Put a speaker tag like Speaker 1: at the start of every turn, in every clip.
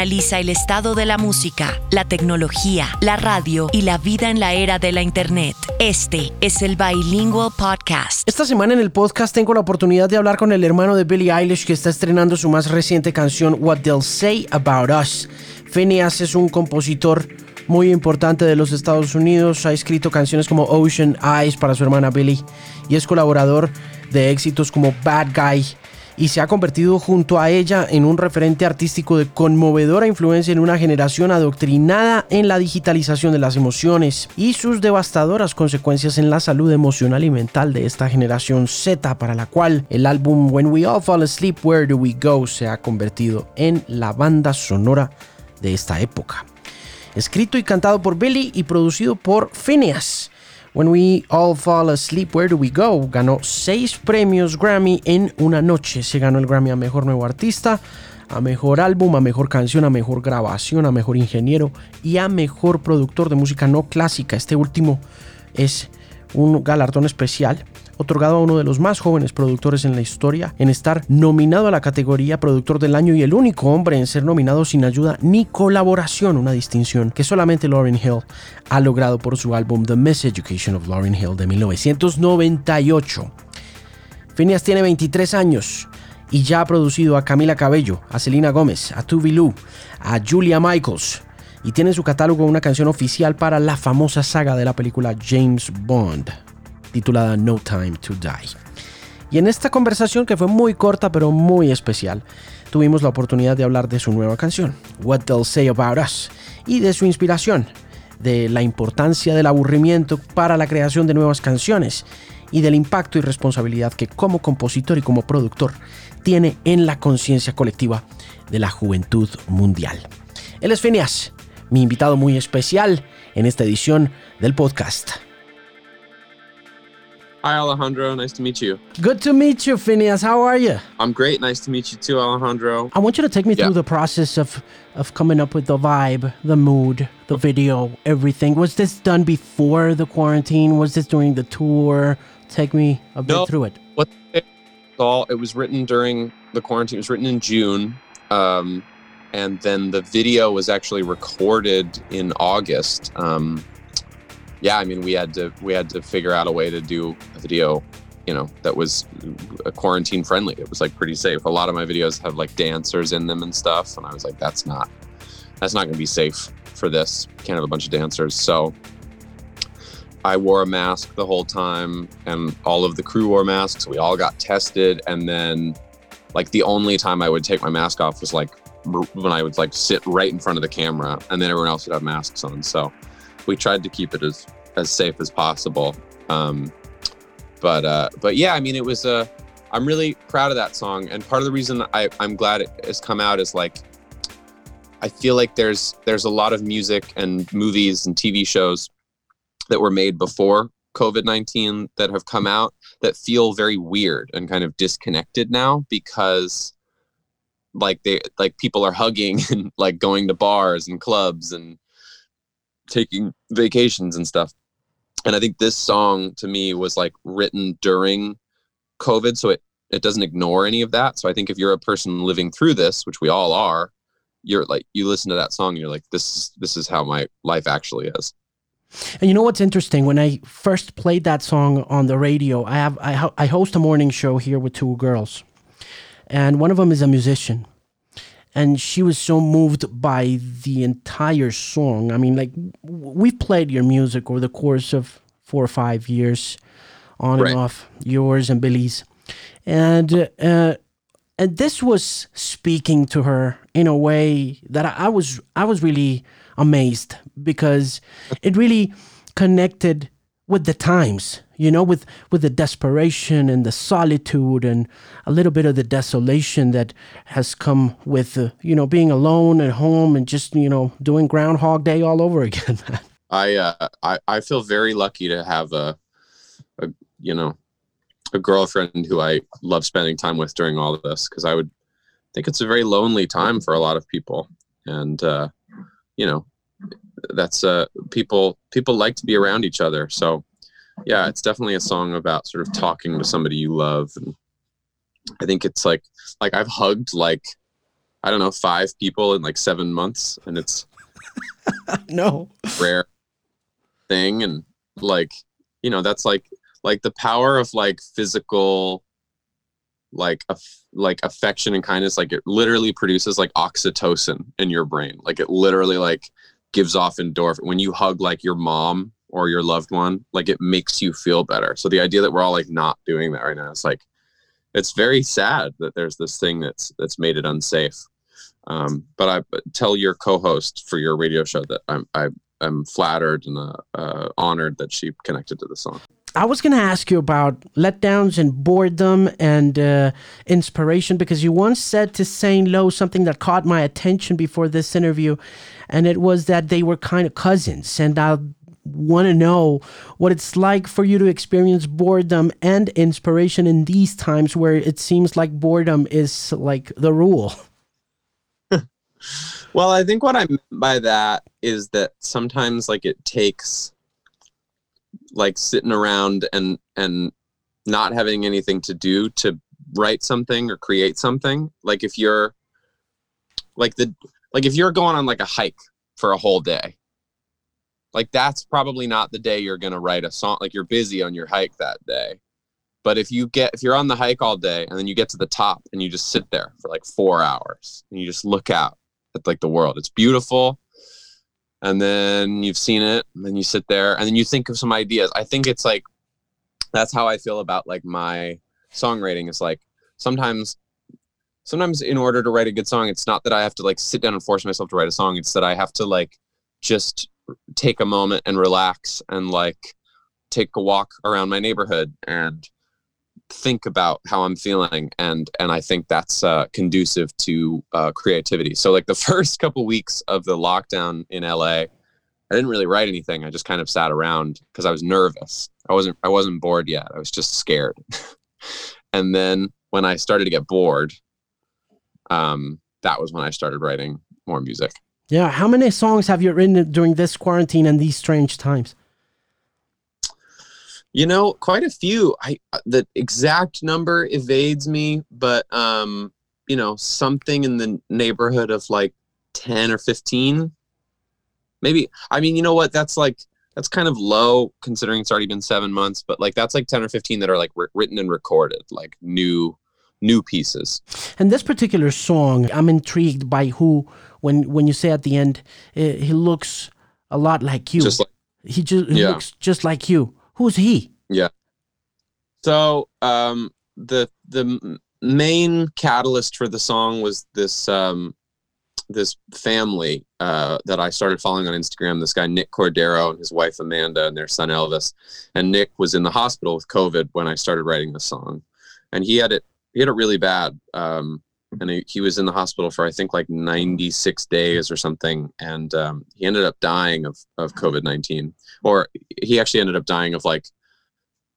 Speaker 1: analiza el estado de la música, la tecnología, la radio y la vida en la era de la Internet. Este es el Bilingual Podcast.
Speaker 2: Esta semana en el podcast tengo la oportunidad de hablar con el hermano de Billie Eilish que está estrenando su más reciente canción What They'll Say About Us. Phineas es un compositor muy importante de los Estados Unidos, ha escrito canciones como Ocean Eyes para su hermana Billie y es colaborador de éxitos como Bad Guy y se ha convertido junto a ella en un referente artístico de conmovedora influencia en una generación adoctrinada en la digitalización de las emociones y sus devastadoras consecuencias en la salud emocional y mental de esta generación Z para la cual el álbum When We All Fall Asleep, Where Do We Go se ha convertido en la banda sonora de esta época. Escrito y cantado por Billy y producido por Phineas. When We All Fall Asleep, Where Do We Go? Ganó seis premios Grammy en una noche. Se ganó el Grammy a Mejor Nuevo Artista, a Mejor Álbum, a Mejor Canción, a Mejor Grabación, a Mejor Ingeniero y a Mejor Productor de Música No Clásica. Este último es un galardón especial otorgado a uno de los más jóvenes productores en la historia en estar nominado a la categoría Productor del Año y el único hombre en ser nominado sin ayuda ni colaboración, una distinción que solamente Lauryn Hill ha logrado por su álbum The Miseducation of Lauryn Hill de 1998. Phineas tiene 23 años y ya ha producido a Camila Cabello, a Selena Gómez, a Tubi Lu, a Julia Michaels y tiene en su catálogo una canción oficial para la famosa saga de la película James Bond titulada No Time to Die. Y en esta conversación, que fue muy corta pero muy especial, tuvimos la oportunidad de hablar de su nueva canción, What They'll Say About Us, y de su inspiración, de la importancia del aburrimiento para la creación de nuevas canciones y del impacto y responsabilidad que como compositor y como productor tiene en la conciencia colectiva de la juventud mundial. Él es Phineas, mi invitado muy especial en esta edición del podcast.
Speaker 3: Hi, Alejandro. Nice to meet you.
Speaker 2: Good to meet you, Phineas. How are you?
Speaker 3: I'm great. Nice to meet you too, Alejandro.
Speaker 2: I want you to take me
Speaker 3: Yeah.
Speaker 2: through the process of of coming up with the vibe, the mood, the video, everything. Was this done before the quarantine? Was this during the tour? Take me a bit
Speaker 3: No.
Speaker 2: through it.
Speaker 3: What it all? It was written during the quarantine. It was written in June, um, and then the video was actually recorded in August. Um, yeah, I mean, we had to we had to figure out a way to do a video, you know, that was uh, quarantine friendly. It was like pretty safe. A lot of my videos have like dancers in them and stuff, and I was like, that's not that's not going to be safe for this. Can't have a bunch of dancers. So I wore a mask the whole time, and all of the crew wore masks. We all got tested, and then like the only time I would take my mask off was like when I would like sit right in front of the camera, and then everyone else would have masks on. So we tried to keep it as as safe as possible. Um, but uh, but yeah, I mean, it was Uh, I'm really proud of that song, and part of the reason I, I'm glad it has come out is like I feel like there's there's a lot of music and movies and TV shows that were made before COVID 19 that have come out that feel very weird and kind of disconnected now because like they like people are hugging and like going to bars and clubs and taking vacations and stuff. And I think this song to me was like written during COVID, so it it doesn't ignore any of that. So I think if you're a person living through this, which we all are, you're like you listen to that song, and you're like this is this is how my life actually is.
Speaker 2: And you know what's interesting? When I first played that song on the radio, I have I, ho- I host a morning show here with two girls, and one of them is a musician, and she was so moved by the entire song. I mean, like we've played your music over the course of four or five years, on
Speaker 3: Right.
Speaker 2: and off, yours and Billy's, and uh, and this was speaking to her in a way that I, I was I was really amazed because it really connected with the times you know, with with the desperation and the solitude and a little bit of the desolation that has come with, uh, you know, being alone at home and just you know doing Groundhog Day all over again.
Speaker 3: I uh, I I feel very lucky to have a, a you know, a girlfriend who I love spending time with during all of this because I would think it's a very lonely time for a lot of people, and uh, you know, that's uh people people like to be around each other. So yeah, it's definitely a song about sort of talking to somebody you love, and I think it's like like I've hugged like I don't know five people in like seven months, and it's
Speaker 2: no.
Speaker 3: rare thing and like you know that's like like the power of like physical like aff- like affection and kindness like it literally produces like oxytocin in your brain. Like it literally like gives off endorphin when you hug like your mom or your loved one like it makes you feel better so the idea that we're all like not doing that right now it's like it's very sad that there's this thing that's that's made it unsafe um, but I tell your co-host for your radio show that I'm I, I'm flattered and uh, uh, honored that she connected to the song.
Speaker 2: I was going to ask you about letdowns and boredom and uh, inspiration because you once said to Saint Lowe something that caught my attention before this interview, and it was that they were kind of cousins. And I want to know what it's like for you to experience boredom and inspiration in these times where it seems like boredom is like the rule.
Speaker 3: Well, I think what I meant by that is that sometimes like it takes like sitting around and and not having anything to do to write something or create something. Like if you're like the like if you're going on like a hike for a whole day, like that's probably not the day you're going to write a song like you're busy on your hike that day. But if you get if you're on the hike all day and then you get to the top and you just sit there for like 4 hours and you just look out at like the world. It's beautiful. And then you've seen it, and then you sit there, and then you think of some ideas. I think it's like that's how I feel about like my songwriting. Is like sometimes, sometimes in order to write a good song, it's not that I have to like sit down and force myself to write a song. It's that I have to like just take a moment and relax and like take a walk around my neighborhood and think about how I'm feeling, and and I think that's uh, conducive to uh, creativity. So like the first couple weeks of the lockdown in LA, I didn't really write anything. I just kind of sat around because I was nervous. I wasn't I wasn't bored yet. I was just scared. and then when I started to get bored, um, that was when I started writing more music.
Speaker 2: Yeah. How many songs have you written during this quarantine and these strange times?
Speaker 3: You know, quite a few. I uh, the exact number evades me, but um, you know, something in the neighborhood of like 10 or 15. Maybe I mean, you know what? That's like that's kind of low considering it's already been 7 months, but like that's like 10 or 15 that are like written and recorded, like new new pieces.
Speaker 2: And this particular song, I'm intrigued by who when when you say at the end eh, he looks a lot like you.
Speaker 3: Just like
Speaker 2: he just he
Speaker 3: Yeah.
Speaker 2: looks just like you. Who's he?
Speaker 3: Yeah. So um, the the main catalyst for the song was this um, this family uh, that I started following on Instagram. This guy Nick Cordero and his wife Amanda and their son Elvis. And Nick was in the hospital with COVID when I started writing the song, and he had it he had it really bad. Um, and he, he was in the hospital for I think like 96 days or something, and um, he ended up dying of of COVID 19, or he actually ended up dying of like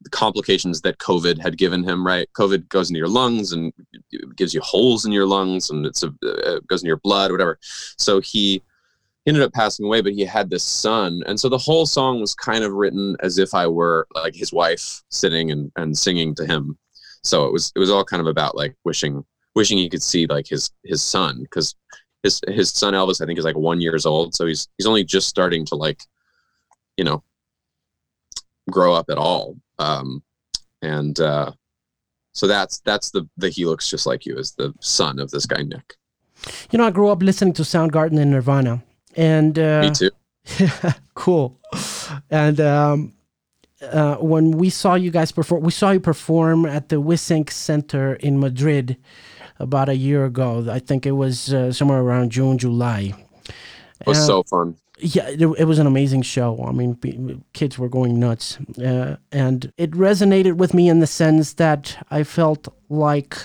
Speaker 3: the complications that COVID had given him. Right, COVID goes into your lungs and gives you holes in your lungs, and it's a uh, goes into your blood, whatever. So he he ended up passing away, but he had this son, and so the whole song was kind of written as if I were like his wife sitting and and singing to him. So it was it was all kind of about like wishing wishing he could see like his his son because his his son Elvis I think is like one years old, so he's he's only just starting to like you know grow up at all. Um, and uh, so that's that's the the he looks just like you is the son of this guy Nick.
Speaker 2: You know, I grew up listening to Soundgarden and Nirvana, and uh,
Speaker 3: Me too.
Speaker 2: cool. And um, uh, when we saw you guys perform, we saw you perform at the Wisink Center in Madrid about a year ago. I think it was uh, somewhere around June, July.
Speaker 3: It was
Speaker 2: Uh,
Speaker 3: so fun.
Speaker 2: yeah, it, it was an amazing show. I mean, kids were going nuts, uh, and it resonated with me in the sense that I felt like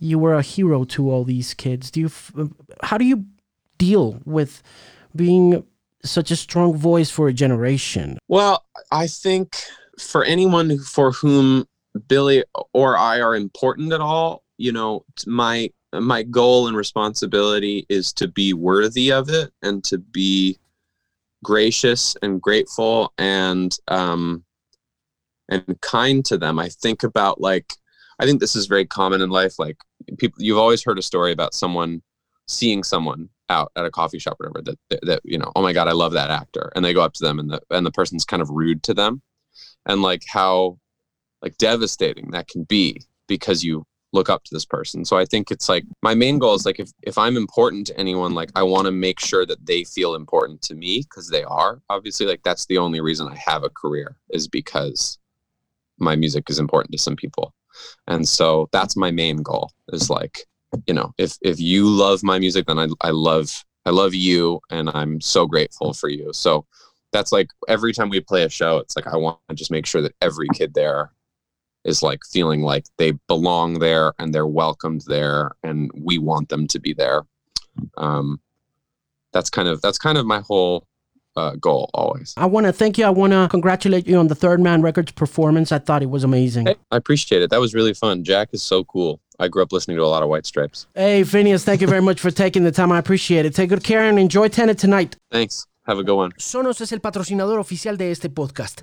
Speaker 2: you were a hero to all these kids. Do you? f- How do you deal with being such a strong voice for a generation?
Speaker 3: Well, I think for anyone for whom Billy or I are important at all, you know, my my goal and responsibility is to be worthy of it and to be gracious and grateful and um and kind to them. I think about like I think this is very common in life like people you've always heard a story about someone seeing someone out at a coffee shop or whatever that, that that you know oh my god i love that actor and they go up to them and the and the person's kind of rude to them and like how like devastating that can be because you look up to this person. So i think it's like my main goal is like if if i'm important to anyone like i want to make sure that they feel important to me because they are. Obviously like that's the only reason i have a career is because my music is important to some people. And so that's my main goal is like you know if if you love my music then i, I love i love you and i'm so grateful for you. So that's like every time we play a show it's like i want to just make sure that every kid there is like feeling like they belong there and they're welcomed there and we want them to be there um that's kind of that's kind of my whole uh, goal always
Speaker 2: I want to thank you. I want to congratulate you on the Third Man Records performance. I thought it was amazing.
Speaker 3: hey, i appreciate it that was really fun jack is so cool i grew up listening to a lot of white stripes
Speaker 2: Hey, Phineas, thank you very much for taking the time. I appreciate it. Take good care and enjoy Tenet tonight.
Speaker 3: thanks have a good one
Speaker 2: Sonos es el patrocinador oficial de este podcast.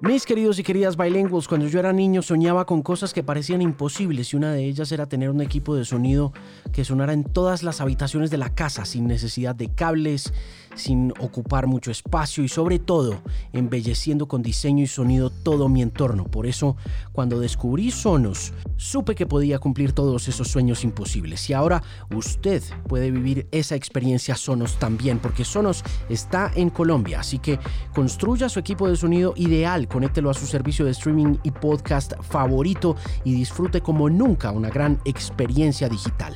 Speaker 2: Mis queridos y queridas bilingües, cuando yo era niño soñaba con cosas que parecían imposibles y una de ellas era tener un equipo de sonido que sonara en todas las habitaciones de la casa sin necesidad de cables, sin ocupar mucho espacio y sobre todo embelleciendo con diseño y sonido todo mi entorno. Por eso, cuando descubrí Sonos, supe que podía cumplir todos esos sueños imposibles. Y ahora usted puede vivir esa experiencia Sonos también, porque Sonos está en Colombia. Así que construya su equipo de sonido ideal, conéctelo a su servicio de streaming y podcast favorito y disfrute como nunca una gran experiencia digital.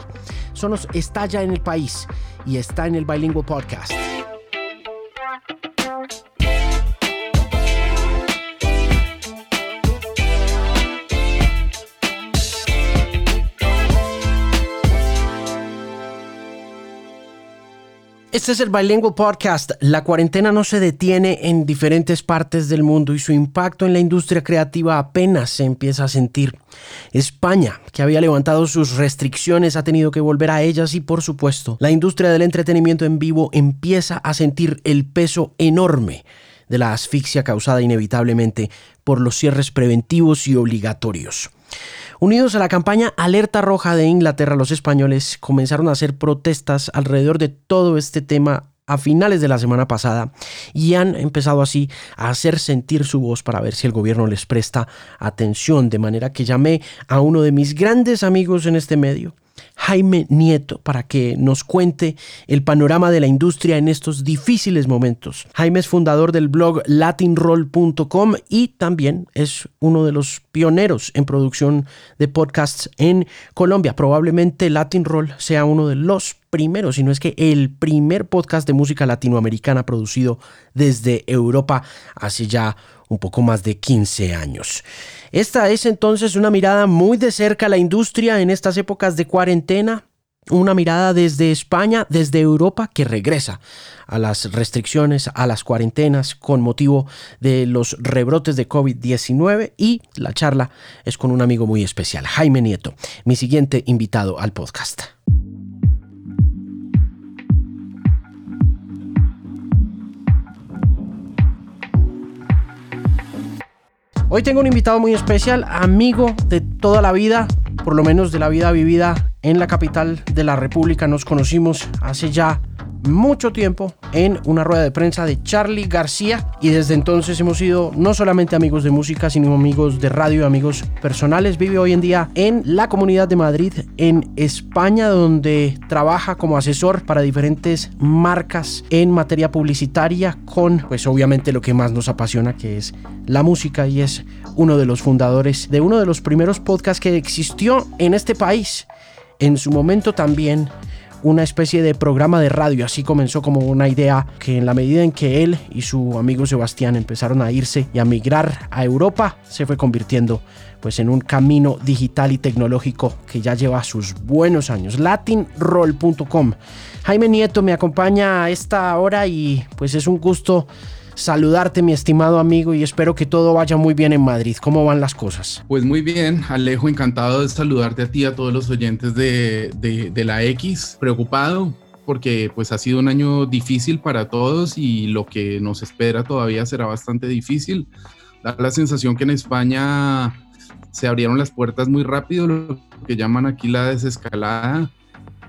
Speaker 2: Sonos está ya en el país y está en el Bilingual Podcast. Thank you. Este es el Bilingual Podcast. La cuarentena no se detiene en diferentes partes del mundo y su impacto en la industria creativa apenas se empieza a sentir. España, que había levantado sus restricciones, ha tenido que volver a ellas y por supuesto, la industria del entretenimiento en vivo empieza a sentir el peso enorme de la asfixia causada inevitablemente por los cierres preventivos y obligatorios. Unidos a la campaña Alerta Roja de Inglaterra, los españoles comenzaron a hacer protestas alrededor de todo este tema a finales de la semana pasada y han empezado así a hacer sentir su voz para ver si el gobierno les presta atención, de manera que llamé a uno de mis grandes amigos en este medio, Jaime Nieto para que nos cuente el panorama de la industria en estos difíciles momentos. Jaime es fundador del blog latinroll.com y también es uno de los pioneros en producción de podcasts en Colombia. Probablemente Latin Roll sea uno de los primeros, si no es que el primer podcast de música latinoamericana producido desde Europa hace ya un poco más de 15 años. Esta es entonces una mirada muy de cerca a la industria en estas épocas de cuarentena, una mirada desde España, desde Europa, que regresa a las restricciones, a las cuarentenas con motivo de los rebrotes de COVID-19 y la charla es con un amigo muy especial, Jaime Nieto, mi siguiente invitado al podcast. Hoy tengo un invitado muy especial, amigo de toda la vida, por lo menos de la vida vivida en la capital de la República. Nos conocimos hace ya mucho tiempo en una rueda de prensa de Charlie García y desde entonces hemos sido no solamente amigos de música, sino amigos de radio, amigos personales. Vive hoy en día en la Comunidad de Madrid, en España, donde trabaja como asesor para diferentes marcas en materia publicitaria con, pues obviamente lo que más nos apasiona, que es la música y es uno de los fundadores de uno de los primeros podcasts que existió en este país. En su momento también una especie de programa de radio. Así comenzó como una idea que en la medida en que él y su amigo Sebastián empezaron a irse y a migrar a Europa, se fue convirtiendo pues en un camino digital y tecnológico que ya lleva sus buenos años. latinroll.com. Jaime Nieto me acompaña a esta hora y pues es un gusto saludarte, mi estimado amigo, y espero que todo vaya muy bien en Madrid. ¿Cómo van las cosas?
Speaker 4: Pues muy bien, Alejo, encantado de saludarte a ti, a todos los oyentes de, de, la X, preocupado porque pues ha sido un año difícil para todos y lo que nos espera todavía será bastante difícil. Da la sensación que en España se abrieron las puertas muy rápido, lo que llaman aquí la desescalada,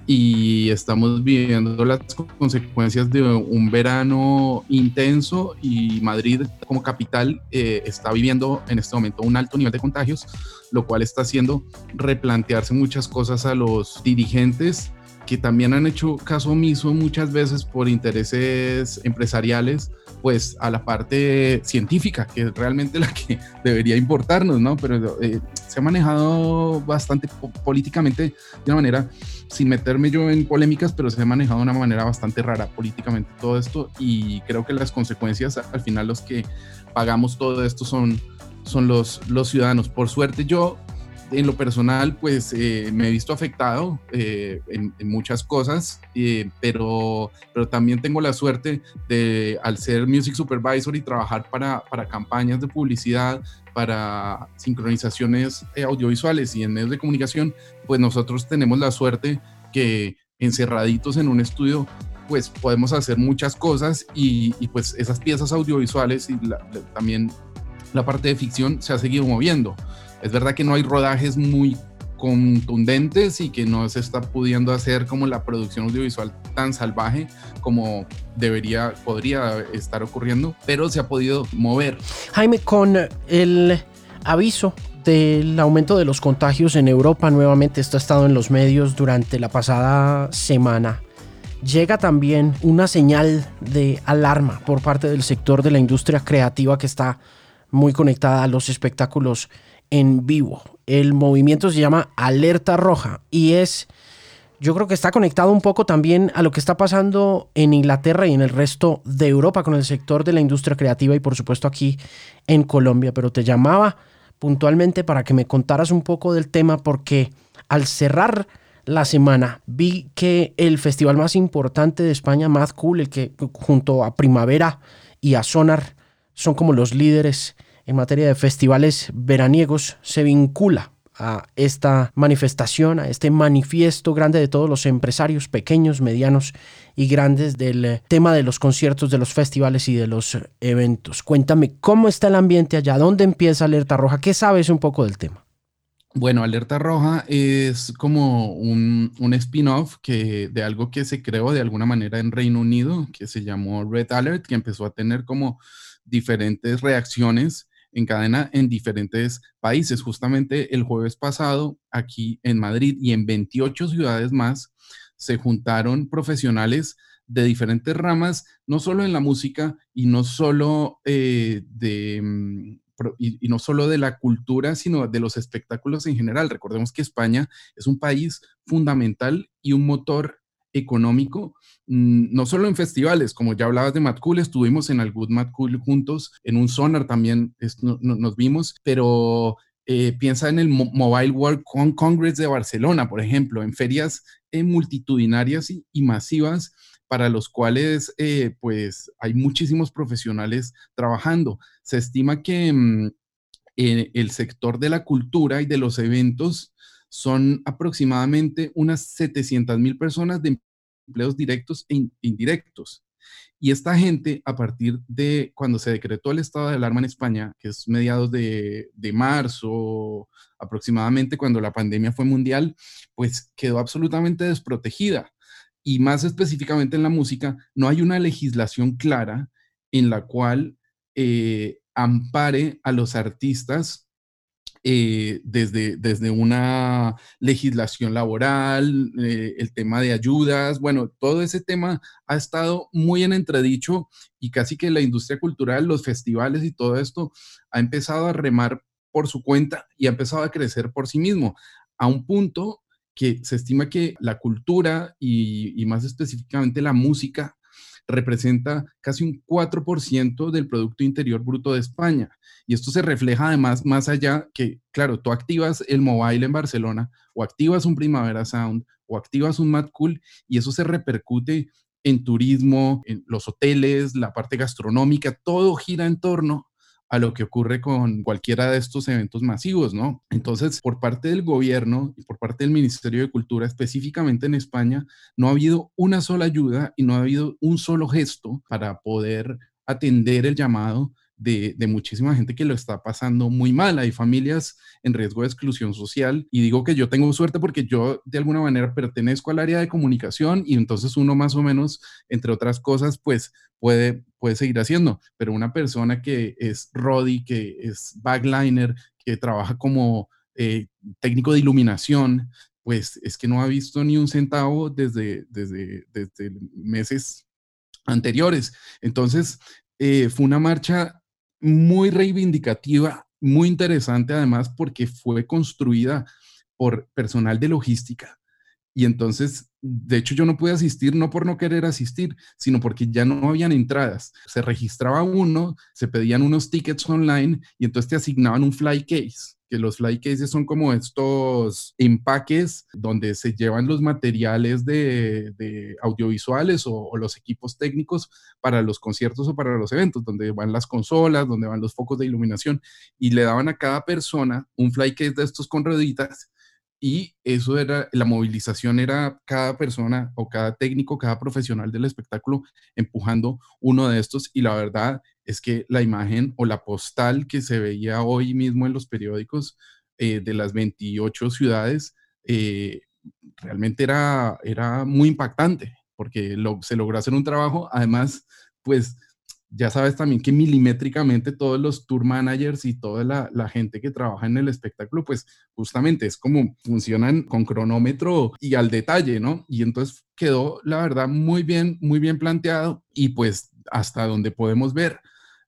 Speaker 4: y estamos viviendo las consecuencias de un verano intenso y Madrid como capital eh, está viviendo en este momento un alto nivel de contagios, lo cual está haciendo replantearse muchas cosas a los dirigentes que también han hecho caso omiso muchas veces por intereses empresariales, pues a la parte científica, que es realmente la que debería importarnos, ¿no? Pero eh, se ha manejado bastante políticamente de una manera, sin meterme yo en polémicas, pero se ha manejado de una manera bastante rara políticamente todo esto y creo que las consecuencias, al final los que pagamos todo esto son, son los, los ciudadanos. Por suerte yo en lo personal, pues eh, me he visto afectado eh, en, muchas cosas, eh, pero, pero también tengo la suerte de, al ser music supervisor y trabajar para, para campañas de publicidad, para sincronizaciones audiovisuales y en medios de comunicación, pues nosotros tenemos la suerte que encerraditos en un estudio pues podemos hacer muchas cosas y, pues esas piezas audiovisuales y también la parte de ficción se ha seguido moviendo. Es verdad que no hay rodajes muy contundentes y que no se está pudiendo hacer como la producción audiovisual tan salvaje como debería, podría estar ocurriendo, pero se ha podido mover.
Speaker 2: Jaime, con el aviso del aumento de los contagios en Europa, nuevamente esto ha estado en los medios durante la pasada semana. Llega también una señal de alarma por parte del sector de la industria creativa que está muy conectada a los espectáculos en vivo. El movimiento se llama Alerta Roja y es, yo creo que está conectado un poco también a lo que está pasando en Inglaterra y en el resto de Europa con el sector de la industria creativa y por supuesto aquí en Colombia. Pero te llamaba puntualmente para que me contaras un poco del tema porque al cerrar la semana vi que el festival más importante de España, Mad Cool, el que junto a Primavera y a Sonar son como los líderes en materia de festivales veraniegos se vincula a esta manifestación, a este manifiesto grande de todos los empresarios pequeños, medianos y grandes del eh, tema de los conciertos, de los festivales y de los eventos. Cuéntame cómo está el ambiente allá, dónde empieza Alerta Roja, qué sabes un poco del tema.
Speaker 4: Bueno, Alerta Roja es como un, un spin-off de algo que se creó de alguna manera en Reino Unido, que se llamó Red Alert, que empezó a tener como diferentes reacciones en cadena en diferentes países. Justamente el jueves pasado, aquí en Madrid y en 28 ciudades más, se juntaron profesionales de diferentes ramas, no solo en la música y no solo eh, de... Mm, y, no solo de la cultura, sino de los espectáculos en general. Recordemos que España es un país fundamental y un motor económico, mm, no solo en festivales, como ya hablabas de Mad Cool, estuvimos en Good Mad Cool juntos, en un Sonar también nos vimos, pero eh, piensa en el Mobile World Congress de Barcelona, por ejemplo, en ferias eh, multitudinarias y, masivas para los cuales eh, pues hay muchísimos profesionales trabajando. Se estima que mm, el sector de la cultura y de los eventos son aproximadamente unas 700 mil personas de empleos directos e indirectos. Y esta gente, a partir de cuando se decretó el estado de alarma en España, que es mediados de, de, marzo, aproximadamente cuando la pandemia fue mundial, pues quedó absolutamente desprotegida. Y más específicamente en la música, no hay una legislación clara en la cual eh, ampare a los artistas eh, desde, desde una legislación laboral, eh, el tema de ayudas, bueno, todo ese tema ha estado muy en entredicho y casi que la industria cultural, los festivales y todo esto ha empezado a remar por su cuenta y ha empezado a crecer por sí mismo, a un punto que se estima que la cultura y, y más específicamente la música representa casi un 4% del Producto Interior Bruto de España. Y esto se refleja además más allá que, claro, tú activas el mobile en Barcelona o activas un Primavera Sound o activas un Mad Cool y eso se repercute en turismo, en los hoteles, la parte gastronómica, todo gira en torno a lo que ocurre con cualquiera de estos eventos masivos, ¿no? Entonces, por parte del gobierno y por parte del Ministerio de Cultura, específicamente en España, no ha habido una sola ayuda y no ha habido un solo gesto para poder atender el llamado de, muchísima gente que lo está pasando muy mal. Hay familias en riesgo de exclusión social y digo que yo tengo suerte porque yo de alguna manera pertenezco al área de comunicación y entonces uno más o menos, entre otras cosas, pues puede, puede seguir haciendo. Pero una persona que es Roddy, que es backliner, que trabaja como eh, técnico de iluminación, pues es que no ha visto ni un centavo desde, desde, desde meses anteriores. Entonces, eh, fue una marcha muy reivindicativa, muy interesante además porque fue construida por personal de logística. Y entonces, de hecho, yo no pude asistir no por no querer asistir, sino porque ya no habían entradas. Se registraba uno, se pedían unos tickets online y entonces te asignaban un fly case que los fly cases son como estos empaques donde se llevan los materiales de, audiovisuales o, los equipos técnicos para los conciertos o para los eventos, donde van las consolas, donde van los focos de iluminación y le daban a cada persona un fly case de estos con rueditas y eso era, la movilización era cada persona o cada técnico, cada profesional del espectáculo empujando uno de estos y la verdad es que la imagen o la postal que se veía hoy mismo en los periódicos eh, de las 28 ciudades eh, realmente era, era muy impactante porque se logró hacer un trabajo, además, pues ya sabes también que milimétricamente todos los tour managers y toda la, gente que trabaja en el espectáculo, pues justamente es como funcionan con cronómetro y al detalle, ¿no? Y entonces quedó, la verdad, muy bien, muy bien planteado y pues hasta donde podemos ver,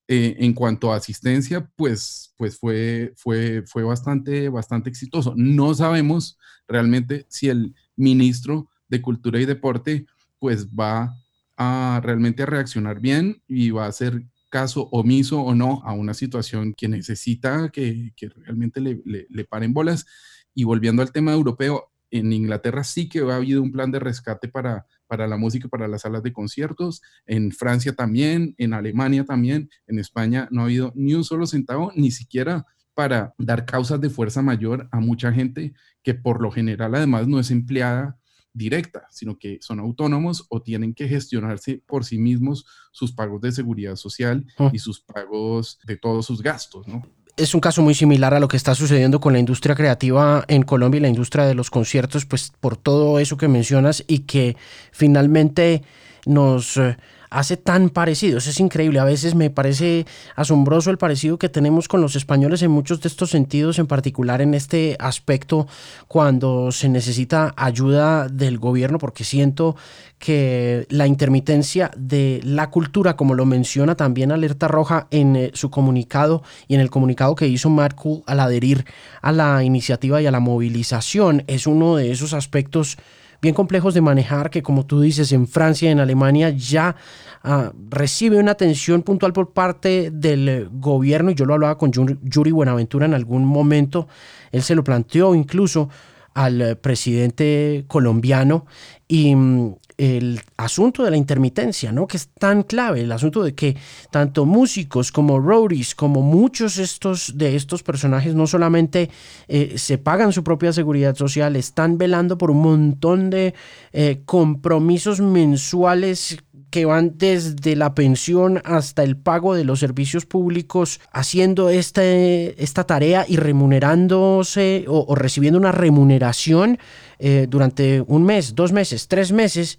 Speaker 4: eh, en cuanto a asistencia, pues, pues fue, fue, fue bastante, bastante exitoso. No sabemos realmente si el ministro de Cultura y Deporte pues va a realmente a reaccionar bien y va a hacer caso omiso o no a una situación que necesita que, que realmente le, le, le paren bolas. Y volviendo al tema europeo, en Inglaterra sí que ha habido un plan de rescate para, para la música, para las salas de conciertos, en Francia también, en Alemania también, en España no ha habido ni un solo centavo, ni siquiera para dar causas de fuerza mayor a mucha gente que por lo general además no es empleada directa, sino que son autónomos o tienen que gestionarse por sí mismos sus pagos de seguridad social ah. y sus pagos de todos sus gastos, ¿no?
Speaker 2: Es un caso muy similar a lo que está sucediendo con la industria creativa en Colombia y la industria de los conciertos, pues por todo eso que mencionas y que finalmente nos eh, hace tan parecidos. Es increíble. A veces me parece asombroso el parecido que tenemos con los españoles en muchos de estos sentidos, en particular en este aspecto cuando se necesita ayuda del gobierno, porque siento que la intermitencia de la cultura, como lo menciona también Alerta Roja en eh, su comunicado y en el comunicado que hizo Matt Cool al adherir a la iniciativa y a la movilización, es uno de esos aspectos bien complejos de manejar que como tú dices en Francia y en Alemania ya ah, recibe una atención puntual por parte del gobierno. Y yo lo hablaba con Yuri Buenaventura en algún momento, él se lo planteó incluso al presidente colombiano y mm, el asunto de la intermitencia, ¿no? Que es tan clave, el asunto de que tanto músicos como roadies, como muchos estos, de estos personajes, no solamente eh, se pagan su propia seguridad social, están velando por un montón de eh, compromisos mensuales que van desde la pensión hasta el pago de los servicios públicos, haciendo esta tarea y remunerándose o, recibiendo una remuneración eh, durante un mes, dos meses, tres meses,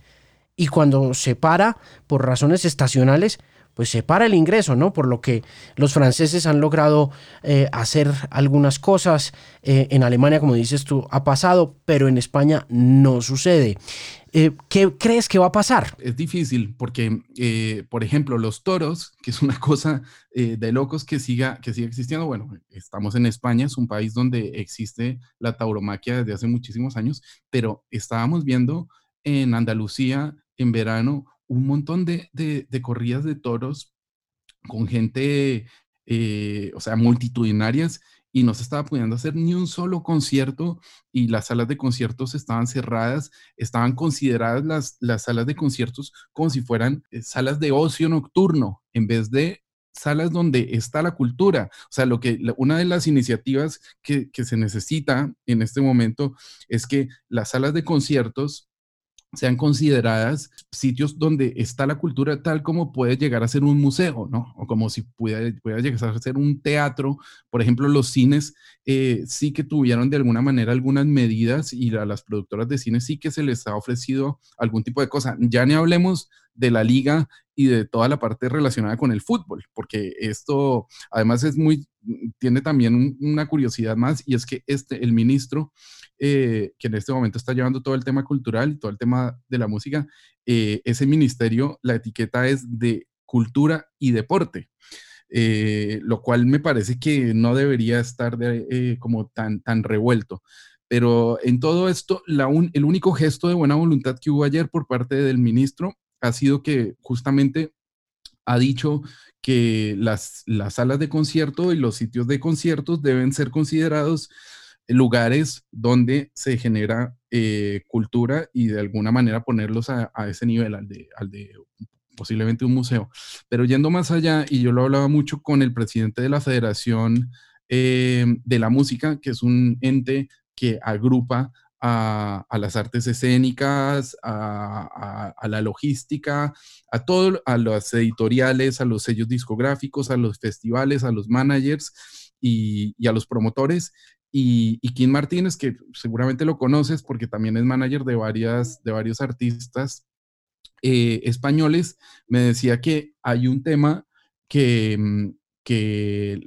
Speaker 2: y cuando se para por razones estacionales, pues se para el ingreso, ¿no? Por lo que los franceses han logrado eh, hacer algunas cosas. Eh, en Alemania, como dices tú, ha pasado, pero en España no sucede. Eh, ¿qué crees que va a pasar?
Speaker 4: Es difícil porque, eh, por ejemplo, los toros, que es una cosa eh, de locos que siga, que siga existiendo. Bueno, estamos en España, es un país donde existe la tauromaquia desde hace muchísimos años, pero estábamos viendo en Andalucía en verano un montón de, de, de corridas de toros con gente, o sea, multitudinarias y no se estaba pudiendo hacer ni un solo concierto y las salas de conciertos estaban cerradas, estaban consideradas las, las salas de conciertos como si fueran eh, salas de ocio nocturno en vez de salas donde está la cultura. O sea, lo que una de las iniciativas que, que se necesita en este momento es que las salas de conciertos sean consideradas sitios donde está la cultura tal como puede llegar a ser un museo, ¿no? O como si pudiera, llegar a ser un teatro. Por ejemplo, los cines eh, sí que tuvieron de alguna manera algunas medidas y a las productoras de cine sí que se les ha ofrecido algún tipo de cosa. Ya ni hablemos de la liga y de toda la parte relacionada con el fútbol, porque esto además es muy, tiene también una curiosidad más y es que este, el ministro eh, que en este momento está llevando todo el tema cultural y todo el tema de la música, eh, ese ministerio, la etiqueta es de cultura y deporte. Eh, lo cual me parece que no debería estar como tan, tan revuelto. Pero en todo esto, la el único gesto de buena voluntad que hubo ayer por parte del ministro ha sido que justamente ha dicho que las, las salas de concierto y los sitios de conciertos deben ser considerados lugares donde se genera eh, cultura y de alguna manera ponerlos a, ese nivel, al de, al de posiblemente un museo. Pero yendo más allá, y yo lo hablaba mucho con el presidente de la Federación eh, de la Música, que es un ente que agrupa a, las artes escénicas, a, la logística, a todo, a las editoriales, a los sellos discográficos, a los festivales, a los managers y, a los promotores. Y, Kim Martínez, que seguramente lo conoces porque también es manager de, varias, de varios artistas eh, españoles, me decía que hay un tema que, mm, que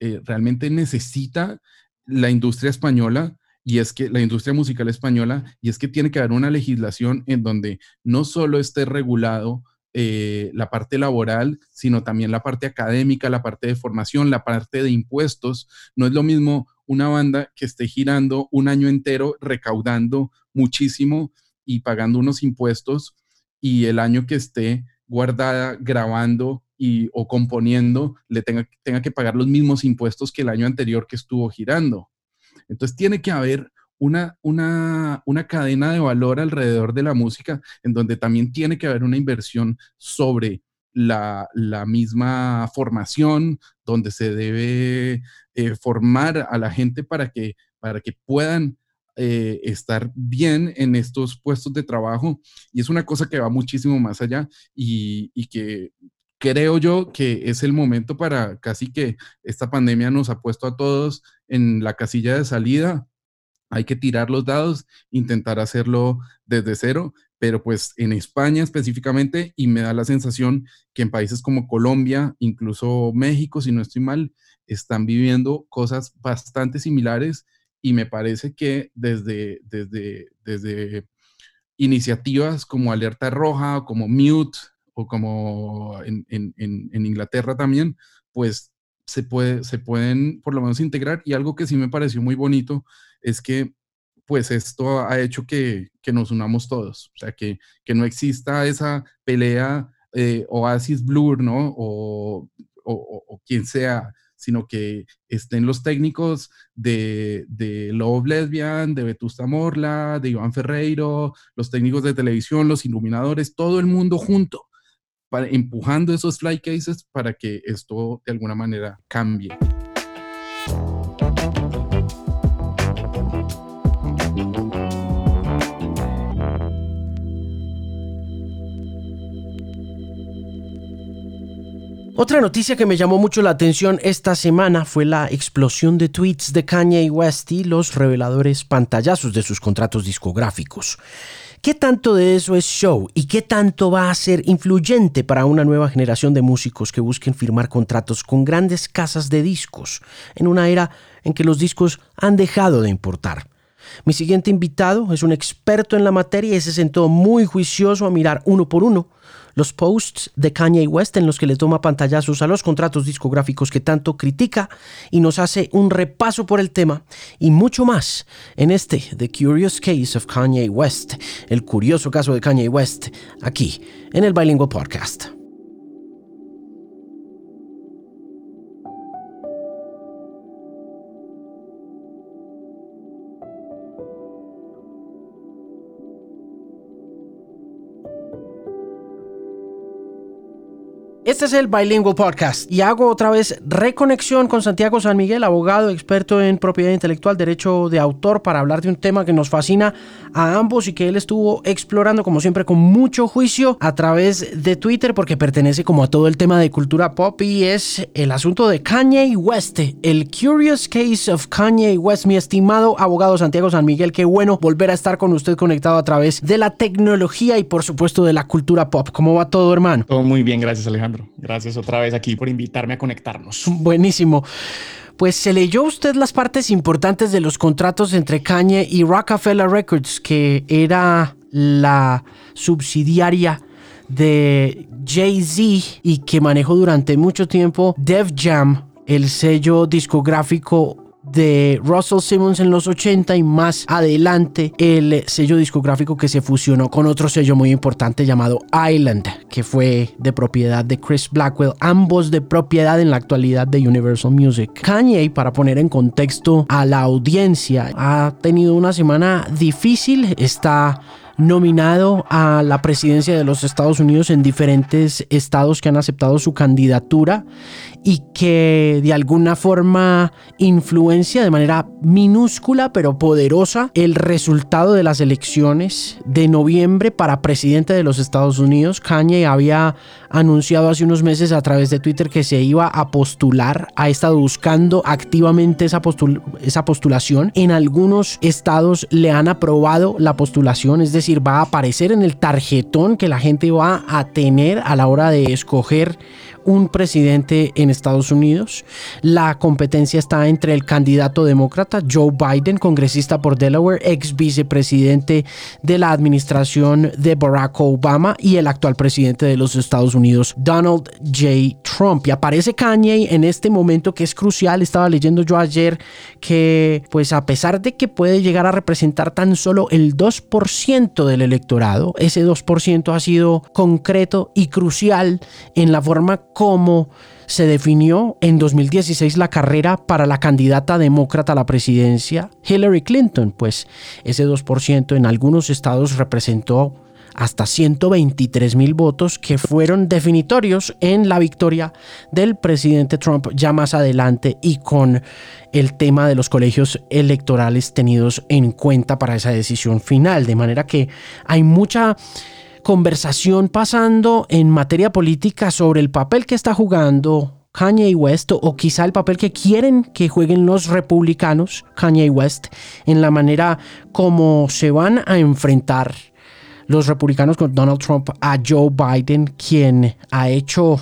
Speaker 4: eh, realmente necesita la industria española y es que la industria musical española, y es que tiene que haber una legislación en donde no solo esté regulado eh, la parte laboral, sino también la parte académica, la parte de formación, la parte de impuestos. No es lo mismo una banda que esté girando un año entero recaudando muchísimo y pagando unos impuestos y el año que esté guardada grabando y, o componiendo le tenga, tenga que pagar los mismos impuestos que el año anterior que estuvo girando. Entonces tiene que haber una, una, una cadena de valor alrededor de la música en donde también tiene que haber una inversión sobre la, misma formación, donde se debe eh, formar a la gente para que, para que puedan eh, estar bien en estos puestos de trabajo. Y es una cosa que va muchísimo más allá y, y que creo yo que es el momento para casi que esta pandemia nos ha puesto a todos en la casilla de salida. Hay que tirar los dados, intentar hacerlo desde cero, pero pues en España específicamente, y me da la sensación que en países como Colombia, incluso México, si no estoy mal, están viviendo cosas bastante similares y me parece que desde, desde, desde iniciativas como Alerta Roja, como Mute, o como en, en, en Inglaterra también, pues se, puede, se pueden por lo menos integrar. Y algo que sí me pareció muy bonito es que pues esto ha hecho que, nos unamos todos, o sea, que, no exista esa pelea eh, Oasis Blur, ¿no? O, quien sea, sino que estén los técnicos de, de Love Lesbian, de Vetusta Morla, de Iván Ferreiro, los técnicos de televisión, los iluminadores, todo el mundo junto empujando esos fly cases para que esto de alguna manera cambie.
Speaker 2: Otra noticia que me llamó mucho la atención esta semana fue la explosión de tweets de Kanye West y los reveladores pantallazos de sus contratos discográficos. ¿Qué tanto de eso es show y qué tanto va a ser influyente para una nueva generación de músicos que busquen firmar contratos con grandes casas de discos en una era en que los discos han dejado de importar? Mi siguiente invitado es un experto en la materia y se sentó muy juicioso a mirar uno por uno los posts de Kanye West en los que le toma pantallazos a los contratos discográficos que tanto critica y nos hace un repaso por el tema y mucho más en este The Curious Case of Kanye West, el curioso caso de Kanye West, aquí en el Bilingual Podcast. Este es el Bilingual Podcast y hago otra vez reconexión con Santiago San Miguel, abogado experto en propiedad intelectual, derecho de autor, para hablar de un tema que nos fascina a ambos y que él estuvo explorando como siempre con mucho juicio a través de Twitter porque pertenece como a todo el tema de cultura pop y es el asunto de Kanye West, el Curious Case of Kanye West, mi estimado abogado Santiago San Miguel, qué bueno volver a estar con usted conectado a través de la tecnología y por supuesto de la cultura pop. ¿Cómo va todo hermano?
Speaker 5: Todo muy bien, gracias Alejandro. Gracias otra vez aquí por invitarme a conectarnos.
Speaker 2: Buenísimo. Pues se leyó usted las partes importantes de los contratos entre Kanye y Rockefeller Records, que era la subsidiaria de Jay-Z y que manejó durante mucho tiempo Def Jam, el sello discográfico de Russell Simmons en los 80 y más adelante el sello discográfico que se fusionó con otro sello muy importante llamado Island, que fue de propiedad de Chris Blackwell, ambos de propiedad en la actualidad de Universal Music. Kanye, para poner en contexto a la audiencia, ha tenido una semana difícil, está nominado a la presidencia de los Estados Unidos en diferentes estados que han aceptado su candidatura y que de alguna forma influencia de manera minúscula pero poderosa el resultado de las elecciones de noviembre para presidente de los Estados Unidos. Kanye había anunciado hace unos meses a través de Twitter que se iba a postular, ha estado buscando activamente esa, postulación. En algunos estados le han aprobado la postulación, es decir, va a aparecer en el tarjetón que la gente va a tener a la hora de escoger un presidente en Estados Unidos. La competencia está entre el candidato demócrata Joe Biden, congresista por Delaware, ex vicepresidente de la administración de Barack Obama y el actual presidente de los Estados Donald J. Trump. Y aparece Kanye en este momento que es crucial. Estaba leyendo yo ayer que, pues a pesar de que puede llegar a representar tan solo el 2% del electorado, ese 2% ha sido concreto y crucial en la forma como se definió en 2016 la carrera para la candidata demócrata a la presidencia, Hillary Clinton, pues ese 2% en algunos estados representó hasta 123 mil votos que fueron definitorios en la victoria del presidente Trump ya más adelante y con el tema de los colegios electorales tenidos en cuenta para esa decisión final. De manera que hay mucha conversación pasando en materia política sobre el papel que está jugando Kanye West o quizá el papel que quieren que jueguen los republicanos, Kanye West, en la manera como se van a enfrentar los republicanos con Donald Trump a Joe Biden, quien ha hecho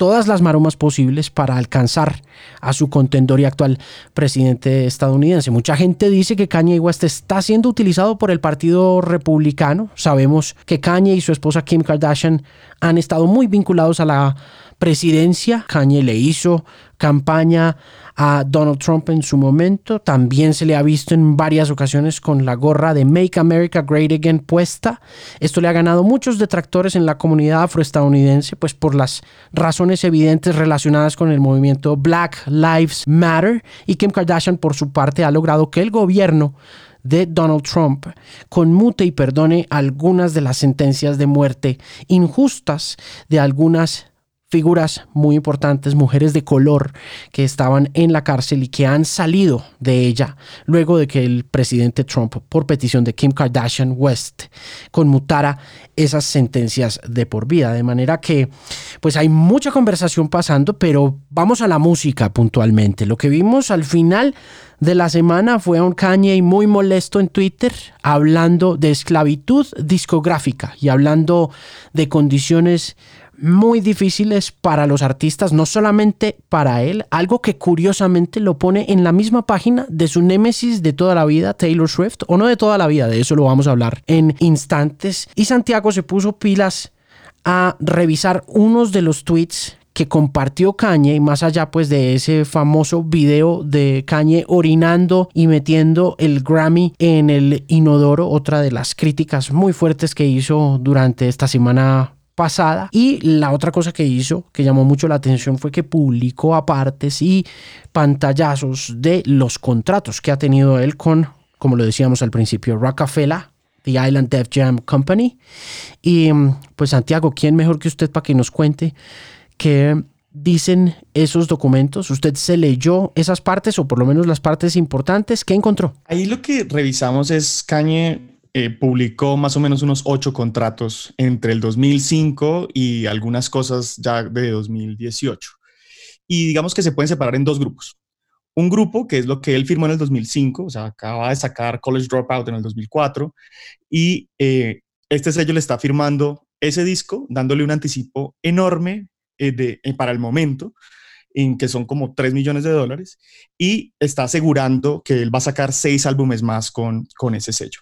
Speaker 2: todas las maromas posibles para alcanzar a su contendor y actual presidente estadounidense. Mucha gente dice que Kanye West está siendo utilizado por el Partido Republicano. Sabemos que Kanye y su esposa Kim Kardashian han estado muy vinculados a la presidencia. Kanye le hizo campaña a Donald Trump en su momento. También se le ha visto en varias ocasiones con la gorra de Make America Great Again puesta. Esto le ha ganado muchos detractores en la comunidad afroestadounidense, pues por las razones evidentes relacionadas con el movimiento Black Lives Matter. Y Kim Kardashian, por su parte, ha logrado que el gobierno de Donald Trump conmute y perdone algunas de las sentencias de muerte injustas de algunas figuras muy importantes, mujeres de color que estaban en la cárcel y que han salido de ella luego de que el presidente Trump, por petición de Kim Kardashian West, conmutara esas sentencias de por vida. De manera que, pues hay mucha conversación pasando, pero vamos a la música puntualmente. Lo que vimos al final de la semana fue a un Kanye muy molesto en Twitter hablando de esclavitud discográfica y hablando de condiciones muy difíciles para los artistas, no solamente para él, algo que curiosamente lo pone en la misma página de su némesis de toda la vida, Taylor Swift, o no de toda la vida, de eso lo vamos a hablar en instantes. Y Santiago se puso pilas a revisar unos de los tweets que compartió Kanye y más allá pues de ese famoso video de Kanye orinando y metiendo el Grammy en el inodoro, otra de las críticas muy fuertes que hizo durante esta semana pasada. Y la otra cosa que hizo, que llamó mucho la atención, fue que publicó apartes y pantallazos de los contratos que ha tenido él con, como lo decíamos al principio, Rockefeller, The Island Def Jam Company. Y pues Santiago, ¿quién mejor que usted para que nos cuente qué dicen esos documentos? ¿Usted se leyó esas partes o por lo menos las partes importantes? ¿Qué encontró?
Speaker 5: Ahí lo que revisamos es Kanye eh, publicó más o menos unos ocho contratos entre el 2005 y algunas cosas ya de 2018. Y digamos que se pueden separar en dos grupos. Un grupo que es lo que él firmó en el 2005, o sea, acaba de sacar College Dropout en el 2004, y eh, este sello le está firmando ese disco, dándole un anticipo enorme eh, de, para el momento, en que son como 3 millones de dólares, y está asegurando que él va a sacar seis álbumes más con, con ese sello.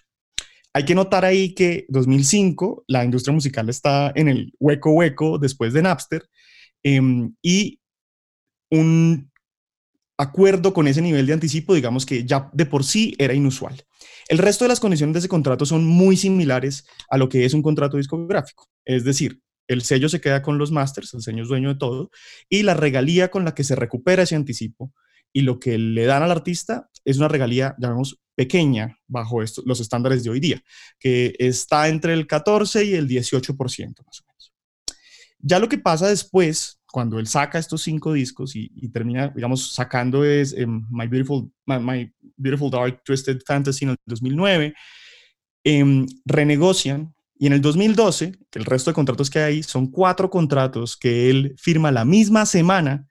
Speaker 5: Hay que notar ahí que 2005 la industria musical está en el hueco hueco después de Napster em, y un acuerdo con ese nivel de anticipo, digamos que ya de por sí era inusual. El resto de las condiciones de ese contrato son muy similares a lo que es un contrato discográfico. Es decir, el sello se queda con los masters, el sello es dueño de todo, y la regalía con la que se recupera ese anticipo y lo que le dan al artista es una regalía, llamemos, pequeña bajo los estándares de hoy día, que está entre el 14 y el 18% más o menos. Ya lo que pasa después, cuando él saca estos cinco discos y, termina, digamos, sacando es em, My, Beautiful, My, Beautiful Dark Twisted Fantasy en el 2009, em, renegocian y en el 2012, el resto de contratos que hay son cuatro contratos que él firma la misma semana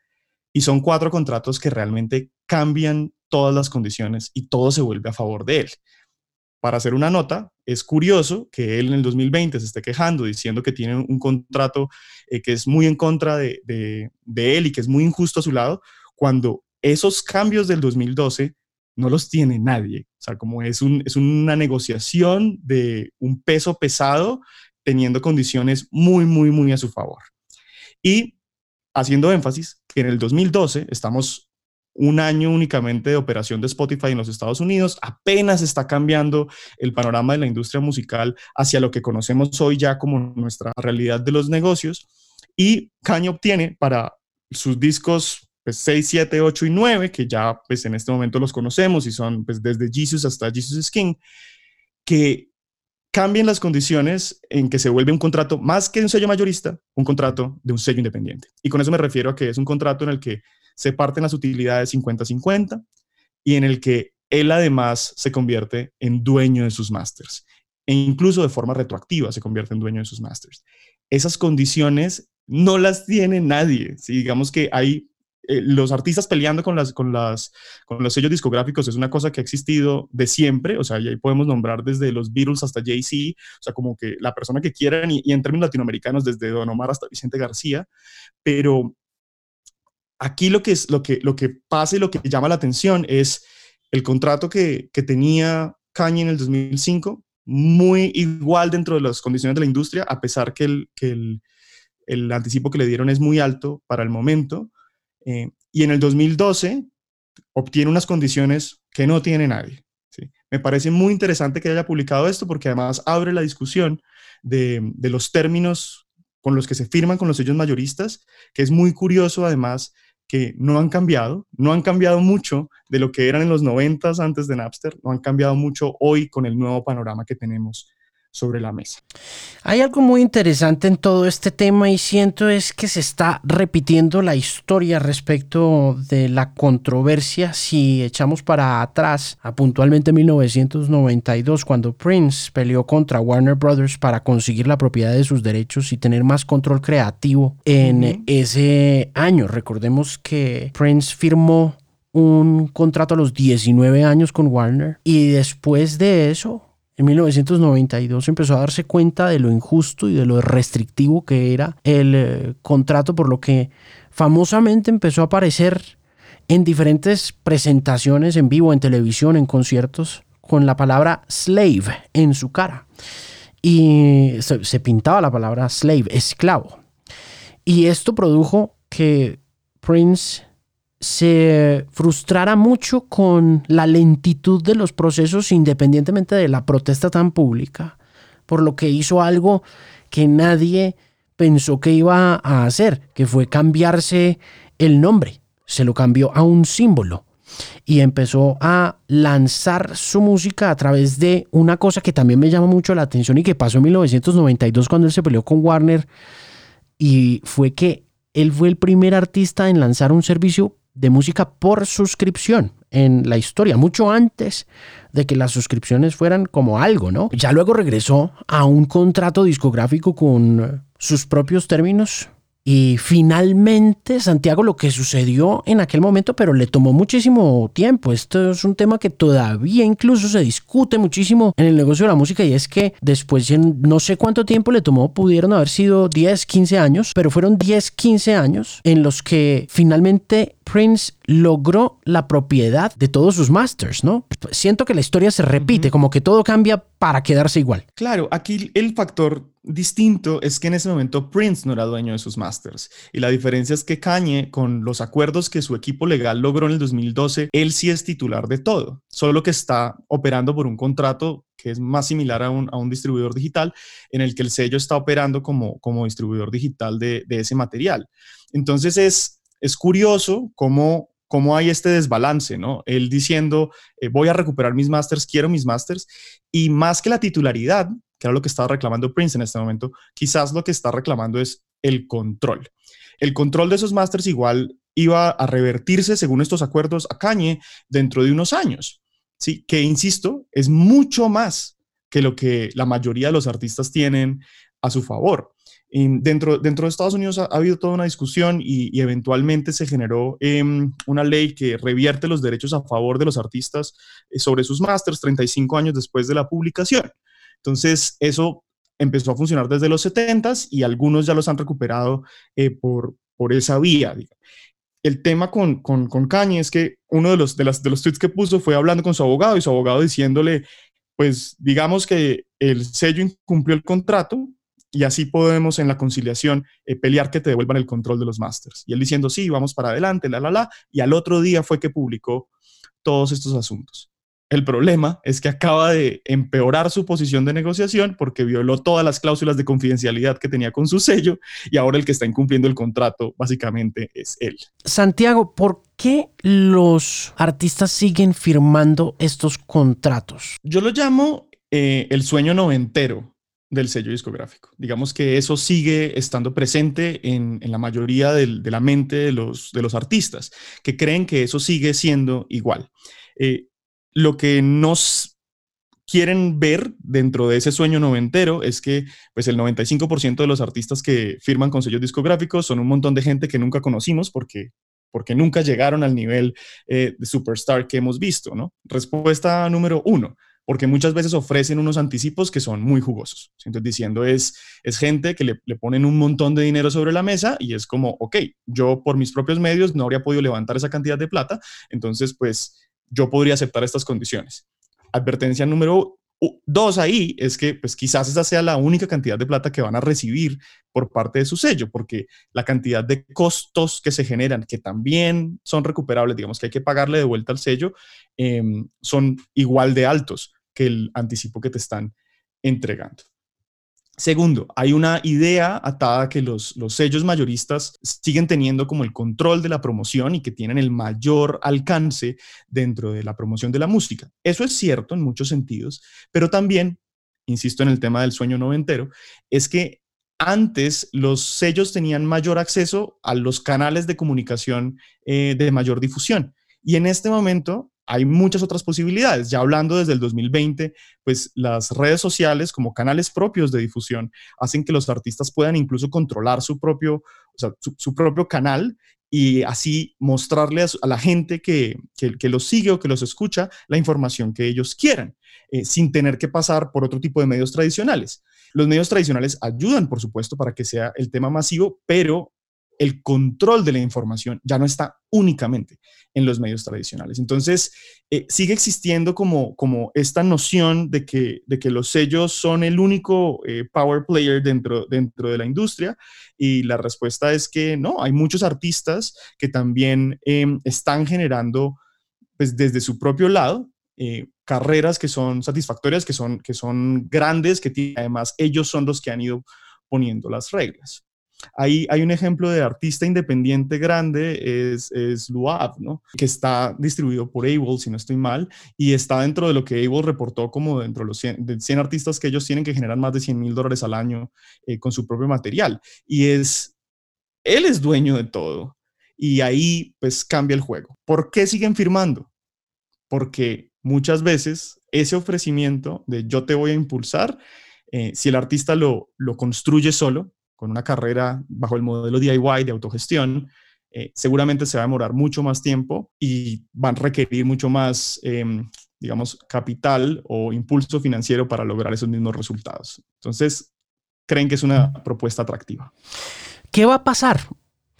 Speaker 5: y son cuatro contratos que realmente cambian todas las condiciones y todo se vuelve a favor de él. Para hacer una nota, es curioso que él en el 2020 se esté quejando diciendo que tiene un contrato eh, que es muy en contra de, él y que es muy injusto a su lado, cuando esos cambios del 2012 no los tiene nadie. O sea, como es, un, es una negociación de un peso pesado teniendo condiciones muy, muy, muy a su favor. Y haciendo énfasis que en el 2012 estamos un año únicamente de operación de Spotify en los Estados Unidos, apenas está cambiando el panorama de la industria musical hacia lo que conocemos hoy ya como nuestra realidad de los negocios. Y Kanye obtiene para sus discos pues, 6, 7, 8 y 9, que ya pues en este momento los conocemos y son pues desde Jesus hasta Jesus Skin, que cambien las condiciones en que se vuelve un contrato más que un sello mayorista, un contrato de un sello independiente. Y con eso me refiero a que es un contrato en el que se parten las utilidades 50-50 y en el que él además se convierte en dueño de sus masters e incluso de forma retroactiva se convierte en dueño de sus masters. Esas condiciones no las tiene nadie. Si digamos que hay eh, los artistas peleando con, las, con, las, con los sellos discográficos es una cosa que ha existido de siempre, o sea, ahí podemos nombrar desde los Beatles hasta Jay-Z, o sea, como que la persona que quieran, y, y, en términos latinoamericanos desde Don Omar hasta Vicente García, pero aquí lo que, es, lo, que, lo que pasa y lo que llama la atención es el contrato que, tenía Kanye en el 2005, muy igual dentro de las condiciones de la industria, a pesar que el, que el, anticipo que le dieron es muy alto para el momento. Eh, y en el 2012 obtiene unas condiciones que no tiene nadie. Me parece muy interesante que haya publicado esto porque además abre la discusión de, de los términos con los que se firman con los sellos mayoristas, que es muy curioso además que no han cambiado, no han cambiado mucho de lo que eran en los 90 antes de Napster, no han cambiado mucho hoy con el nuevo panorama que tenemos sobre la mesa.
Speaker 2: Hay algo muy interesante en todo este tema y siento es que se está repitiendo la historia respecto de la controversia si echamos para atrás a puntualmente 1992 cuando Prince peleó contra Warner Brothers para conseguir la propiedad de sus derechos y tener más control creativo en ese año. Recordemos que Prince firmó un contrato a los 19 años con Warner y después de eso en 1992 empezó a darse cuenta de lo injusto y de lo restrictivo que era el eh, contrato, por lo que famosamente empezó a aparecer en diferentes presentaciones en vivo, en televisión, en conciertos, con la palabra slave en su cara. Y se, pintaba la palabra slave, esclavo. Y esto produjo que Prince se frustrara mucho con la lentitud de los procesos independientemente de la protesta tan pública, por lo que hizo algo que nadie pensó que iba a hacer, que fue cambiarse el nombre. Se lo cambió a un símbolo y empezó a lanzar su música a través de una cosa que también me llama mucho la atención y que pasó en 1992 cuando él se peleó con Warner y fue que él fue el primer artista en lanzar un servicio de música por suscripción en la historia, mucho antes de que las suscripciones fueran como algo, ¿no? Ya luego regresó a un contrato discográfico con sus propios términos y finalmente, Santiago, lo que sucedió en aquel momento, pero le tomó muchísimo tiempo. Esto es un tema que todavía incluso se discute muchísimo en el negocio de la música y es que después de no sé cuánto tiempo le tomó, pudieron haber sido 10, 15 años, pero fueron 10, 15 años en los que finalmente Prince logró la propiedad de todos sus masters, ¿no? Siento que la historia se repite, como que todo cambia para quedarse igual.
Speaker 5: Claro, aquí el factor distinto es que en ese momento Prince no era dueño de sus masters y la diferencia es que Kanye con los acuerdos que su equipo legal logró en el 2012, él sí es titular de todo, solo que está operando por un contrato que es más similar a un, a un distribuidor digital en el que el sello está operando como, como distribuidor digital de, de ese material. Entonces es es curioso cómo, cómo hay este desbalance, ¿no? Él diciendo, eh, voy a recuperar mis masters, quiero mis masters, y más que la titularidad, que era lo que estaba reclamando Prince en este momento, quizás lo que está reclamando es el control. El control de esos masters igual iba a revertirse, según estos acuerdos, a Kanye dentro de unos años, ¿sí? Que, insisto, es mucho más que lo que la mayoría de los artistas tienen a su favor dentro, dentro de Estados Unidos ha, habido toda una discusión y, eventualmente se generó em, una ley que revierte los derechos a favor de los artistas eh, sobre sus másters 35 años después de la publicación. Entonces, eso empezó a funcionar desde los 70 y algunos ya los han recuperado eh, por, por esa vía. El tema con, con, con Kanye es que uno de los, de, las, de los tweets que puso fue hablando con su abogado y su abogado diciéndole, pues digamos que el sello incumplió el contrato, y así podemos en la conciliación eh, pelear que te devuelvan el control de los másters. Y él diciendo, sí, vamos para adelante, la, la, la, y al otro día fue que publicó todos estos asuntos. El problema es que acaba de empeorar su posición de negociación porque violó todas las cláusulas de confidencialidad que tenía con su sello y ahora el que está incumpliendo el contrato básicamente es él.
Speaker 2: Santiago, ¿por qué los artistas siguen firmando estos contratos?
Speaker 5: Yo lo llamo eh, el sueño noventero del sello discográfico. Digamos que eso sigue estando presente en, la mayoría de la mente de los, de los artistas, que creen que eso sigue siendo igual. Eh, lo que nos quieren ver dentro de ese sueño noventero es que pues el 95% de los artistas que firman con sellos discográficos son un montón de gente que nunca conocimos porque porque nunca llegaron al nivel eh, de superstar que hemos visto, ¿no? Respuesta número uno, porque muchas veces ofrecen unos anticipos que son muy jugosos. Entonces, diciendo es, es gente que le, le, ponen un montón de dinero sobre la mesa y es como, ok, yo por mis propios medios no habría podido levantar esa cantidad de plata, entonces, pues yo podría aceptar estas condiciones. Advertencia número dos ahí es que pues quizás esa sea la única cantidad de plata que van a recibir por parte de su sello, porque la cantidad de costos que se generan, que también son recuperables, digamos que hay que pagarle de vuelta al sello, em, son igual de altos que el anticipo que te están entregando. Segundo, hay una idea atada que los, los, sellos mayoristas siguen teniendo como el control de la promoción y que tienen el mayor alcance dentro de la promoción de la música. Eso es cierto en muchos sentidos, pero también, insisto en el tema del sueño noventero, es que antes los sellos tenían mayor acceso a los canales de comunicación eh, de mayor difusión. Y en este momento hay muchas otras posibilidades. Ya hablando desde el 2020, pues las redes sociales como canales propios de difusión hacen que los artistas puedan incluso controlar su propio, su, propio canal y así mostrarle a, la gente que, que, los sigue o que los escucha la información que ellos quieran, eh, sin tener que pasar por otro tipo de medios tradicionales. Los medios tradicionales ayudan, por supuesto, para que sea el tema masivo, pero el control de la información ya no está únicamente en los medios tradicionales. Entonces, eh, sigue existiendo como, como esta noción de que, de que los sellos son el único eh, power player dentro, dentro de la industria y la respuesta es que no, hay muchos artistas que también em, están generando pues, desde su propio lado eh, carreras que son satisfactorias, que son, que son grandes, que además ellos son los que han ido poniendo las reglas. Ahí hay un ejemplo de artista independiente grande, es, es Luab, ¿no? que está distribuido por Able, si no estoy mal, y está dentro de lo que Able reportó como dentro de los 100, artistas que ellos tienen que generar más de 100 mil dólares al año eh, con su propio material. Y es, él es dueño de todo. Y ahí pues cambia el juego. ¿Por qué siguen firmando? Porque muchas veces ese ofrecimiento de yo te voy a impulsar, eh, si el artista lo, lo construye solo, con una carrera bajo el modelo DIY de autogestión, eh, seguramente se va a demorar mucho más tiempo y van a requerir mucho más, em, digamos, capital o impulso financiero para lograr esos mismos resultados. Entonces, creen que es una propuesta atractiva.
Speaker 2: ¿Qué va a pasar?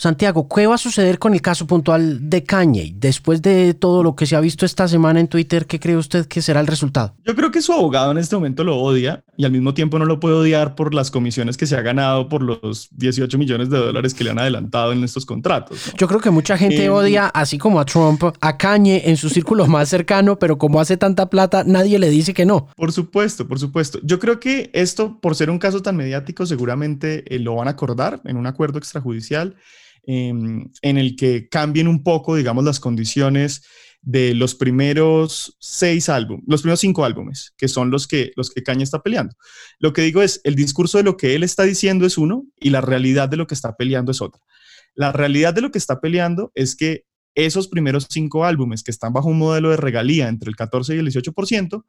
Speaker 2: Santiago, ¿qué va a suceder con el caso puntual de Kanye? Después de todo lo que se ha visto esta semana en Twitter, ¿qué cree usted que será el resultado?
Speaker 5: Yo creo que su abogado en este momento lo odia y al mismo tiempo no lo puede odiar por las comisiones que se ha ganado por los 18 millones de dólares que le han adelantado en estos contratos.
Speaker 2: Yo creo que mucha gente eh, odia, así como a Trump, a Kanye en su círculo más cercano, pero como hace tanta plata, nadie le dice que no.
Speaker 5: Por supuesto, por supuesto. Yo creo que esto, por ser un caso tan mediático, seguramente eh, lo van a acordar en un acuerdo extrajudicial. Em, en el que cambien un poco, digamos, las condiciones de los primeros seis álbumes, los primeros cinco álbumes, que son los que, los que Caña está peleando. Lo que digo es, el discurso de lo que él está diciendo es uno y la realidad de lo que está peleando es otra. La realidad de lo que está peleando es que esos primeros cinco álbumes que están bajo un modelo de regalía entre el 14 y el 18%,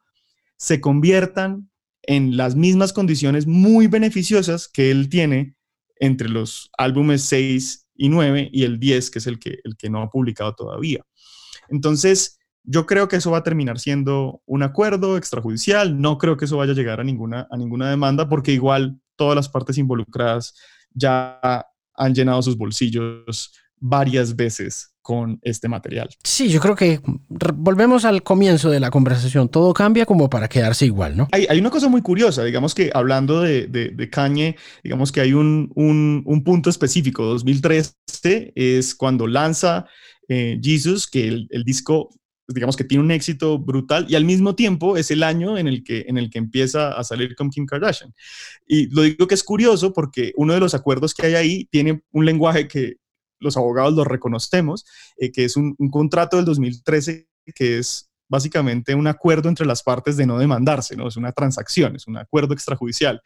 Speaker 5: se conviertan en las mismas condiciones muy beneficiosas que él tiene entre los álbumes 6 y 9 y el 10, que es el que, el que no ha publicado todavía. Entonces, yo creo que eso va a terminar siendo un acuerdo extrajudicial. No creo que eso vaya a llegar a ninguna, a ninguna demanda porque igual todas las partes involucradas ya han llenado sus bolsillos varias veces con este material.
Speaker 2: Sí, yo creo que volvemos al comienzo de la conversación. Todo cambia como para quedarse igual, ¿no?
Speaker 5: Hay, hay una cosa muy curiosa, digamos que hablando de, de, de Kanye, digamos que hay un, un, un, punto específico. 2013 es cuando lanza eh, Jesus, que el, el disco digamos que tiene un éxito brutal y al mismo tiempo es el año en el que, en el que empieza a salir con Kim Kardashian. Y lo digo que es curioso porque uno de los acuerdos que hay ahí tiene un lenguaje que los abogados lo reconocemos, eh, que es un, contrato del 2013 que es básicamente un acuerdo entre las partes de no demandarse, ¿no? Es una transacción, es un acuerdo extrajudicial,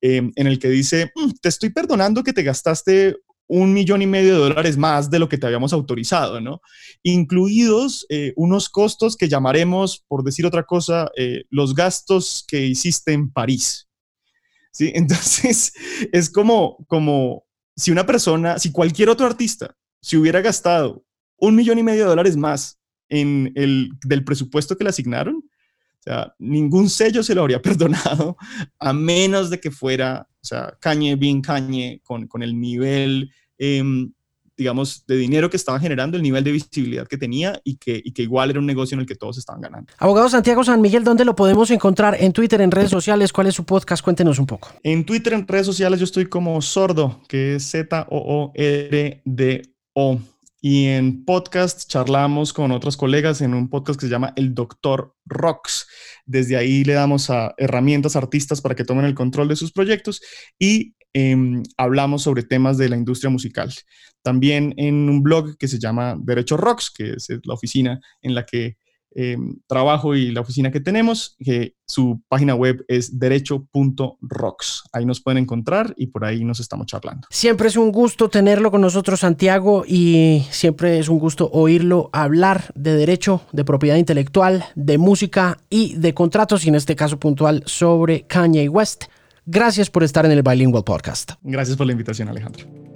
Speaker 5: em, en el que dice, mm, te estoy perdonando que te gastaste un millón y medio de dólares más de lo que te habíamos autorizado, ¿no? Incluidos eh, unos costos que llamaremos, por decir otra cosa, eh, los gastos que hiciste en París. ¿Sí? Entonces, es como, como si una persona, si cualquier otro artista se hubiera gastado un millón y medio de dólares más en el del presupuesto que le asignaron, o ningún sello se lo habría perdonado, a menos de que fuera, o sea, Kanye, bien Kanye, con, con el nivel em, digamos, de dinero que estaba generando, el nivel de visibilidad que tenía y que, y que igual era un negocio en el que todos estaban ganando.
Speaker 2: Abogado Santiago San Miguel, ¿dónde lo podemos encontrar? En Twitter, en redes sociales, ¿cuál es su podcast? Cuéntenos un poco.
Speaker 5: En Twitter, en redes sociales, yo estoy como Sordo, que es Z-O-O-R-D-O. Y en podcast charlamos con otros colegas en un podcast que se llama El Doctor Rocks. Desde ahí le damos a herramientas a artistas para que tomen el control de sus proyectos y em, hablamos sobre temas de la industria musical. También en un blog que se llama Derecho Rocks, que es la oficina en la que em, trabajo y la oficina que tenemos, que su página web es derecho.rocks. Ahí nos pueden encontrar y por ahí nos estamos charlando.
Speaker 2: Siempre es un gusto tenerlo con nosotros, Santiago, y siempre es un gusto oírlo hablar de derecho, de propiedad intelectual, de música y de contratos, y en este caso puntual sobre Kanye West. Gracias por estar en el Bilingual Podcast.
Speaker 5: Gracias por la invitación, Alejandro.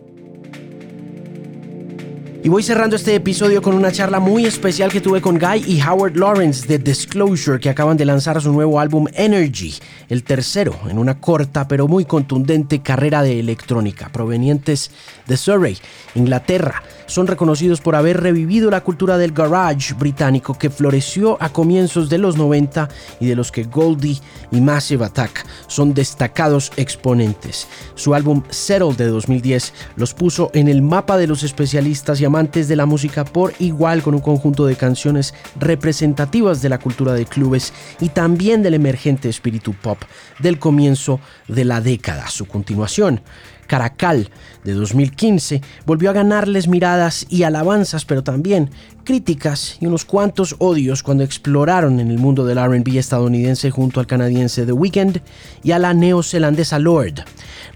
Speaker 2: Y voy cerrando este episodio con una charla muy especial que tuve con Guy y Howard Lawrence de Disclosure, que acaban de lanzar su nuevo álbum Energy, el tercero en una corta pero muy contundente carrera de electrónica, provenientes de Surrey, Inglaterra. Son reconocidos por haber revivido la cultura del garage británico que floreció a comienzos de los 90 y de los que Goldie y Massive Attack son destacados exponentes. Su álbum Settle de 2010 los puso en el mapa de los especialistas y amantes de la música por igual con un conjunto de canciones representativas de la cultura de clubes y también del emergente espíritu pop del comienzo de la década. Su continuación, Caracal de 2015 volvió a ganarles miradas y alabanzas, pero también críticas y unos cuantos odios cuando exploraron en el mundo del RB estadounidense junto al canadiense The Weeknd y a la neozelandesa Lord.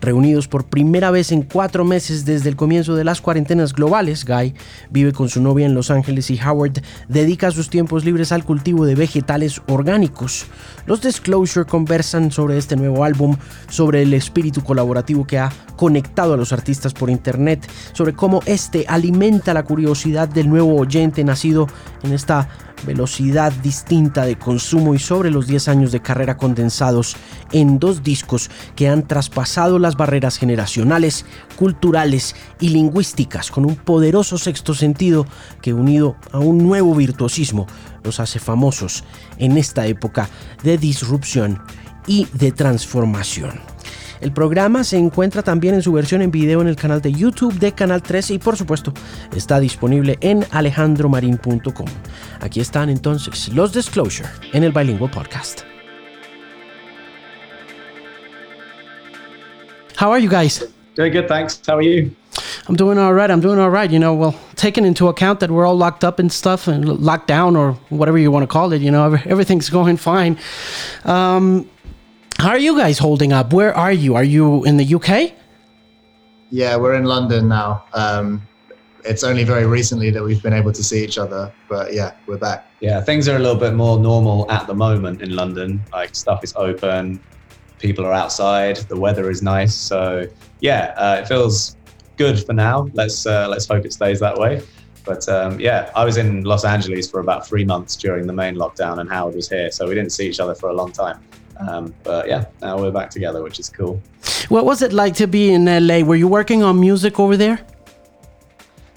Speaker 2: Reunidos por primera vez en cuatro meses desde el comienzo de las cuarentenas globales, Guy vive con su novia en Los Ángeles y Howard dedica sus tiempos libres al cultivo de vegetales orgánicos. Los Disclosure conversan sobre este nuevo álbum, sobre el espíritu colaborativo que ha conectado a los artistas por internet, sobre cómo este alimenta la curiosidad del nuevo oyente nacido en esta velocidad distinta de consumo y sobre los 10 años de carrera condensados en dos discos que han traspasado las barreras generacionales, culturales y lingüísticas con un poderoso sexto sentido que unido a un nuevo virtuosismo los hace famosos en esta época de disrupción y de transformación. El programa se encuentra también en su versión en video en el canal de YouTube de Canal 13 y por supuesto está disponible en alejandromarin.com. Aquí están entonces los Disclosure en el Bilingual Podcast. How are you guys?
Speaker 6: Doing good, thanks. How are you?
Speaker 2: I'm doing all right. I'm doing all right. You know, well, taking into account that we're all locked up and stuff and locked down or whatever you want to call it, you know, everything's going fine. Um, how are you guys holding up? Where are you? Are you in the UK?
Speaker 6: Yeah, we're in London now. Um, it's only very recently that we've been able to see each other, but yeah, we're back.
Speaker 7: Yeah, things are a little bit more normal at the moment in London. Like stuff is open, people are outside, the weather is nice. So yeah, uh, it feels good for now. Let's uh, let's hope it stays that way. But um, yeah, I was in Los Angeles for about three months during the main lockdown, and Howard was here, so we didn't see each other for a long time. Um, but yeah, now we're back together, which is cool.
Speaker 2: What was it like to be in LA? Were you working on music over there?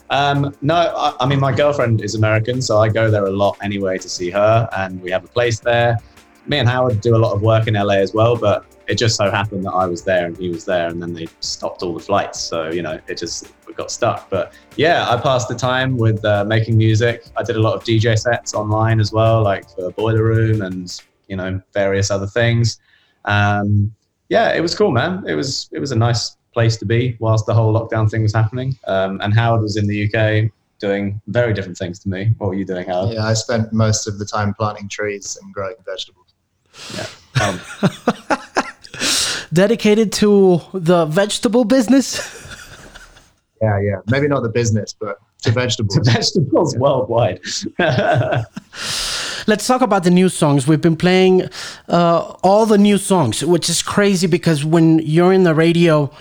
Speaker 7: Um, no, I, I, mean, my girlfriend is American, so I go there a lot anyway to see her, and we have a place there. Me and Howard do a lot of work in LA as well, but it just so happened that I was there and he was there, and then they stopped all the flights. So, you know, it just got stuck. But yeah, I passed the time with uh, making music. I did a lot of DJ sets online as well, like for Boiler Room and you know various other things. Um, yeah, it was cool, man. It was it was a nice place to be whilst the whole lockdown thing was happening. Um, and Howard was in the UK doing very different things to me. What were you doing, Howard?
Speaker 6: Yeah, I spent most of the time planting trees and growing vegetables.
Speaker 7: Yeah. Um,
Speaker 2: Dedicated to the vegetable business.
Speaker 6: yeah, yeah. Maybe not the business, but to vegetables.
Speaker 7: to vegetables worldwide.
Speaker 2: Let's talk about the new songs. We've been playing uh, all the new songs, which is crazy because when you're in the radio,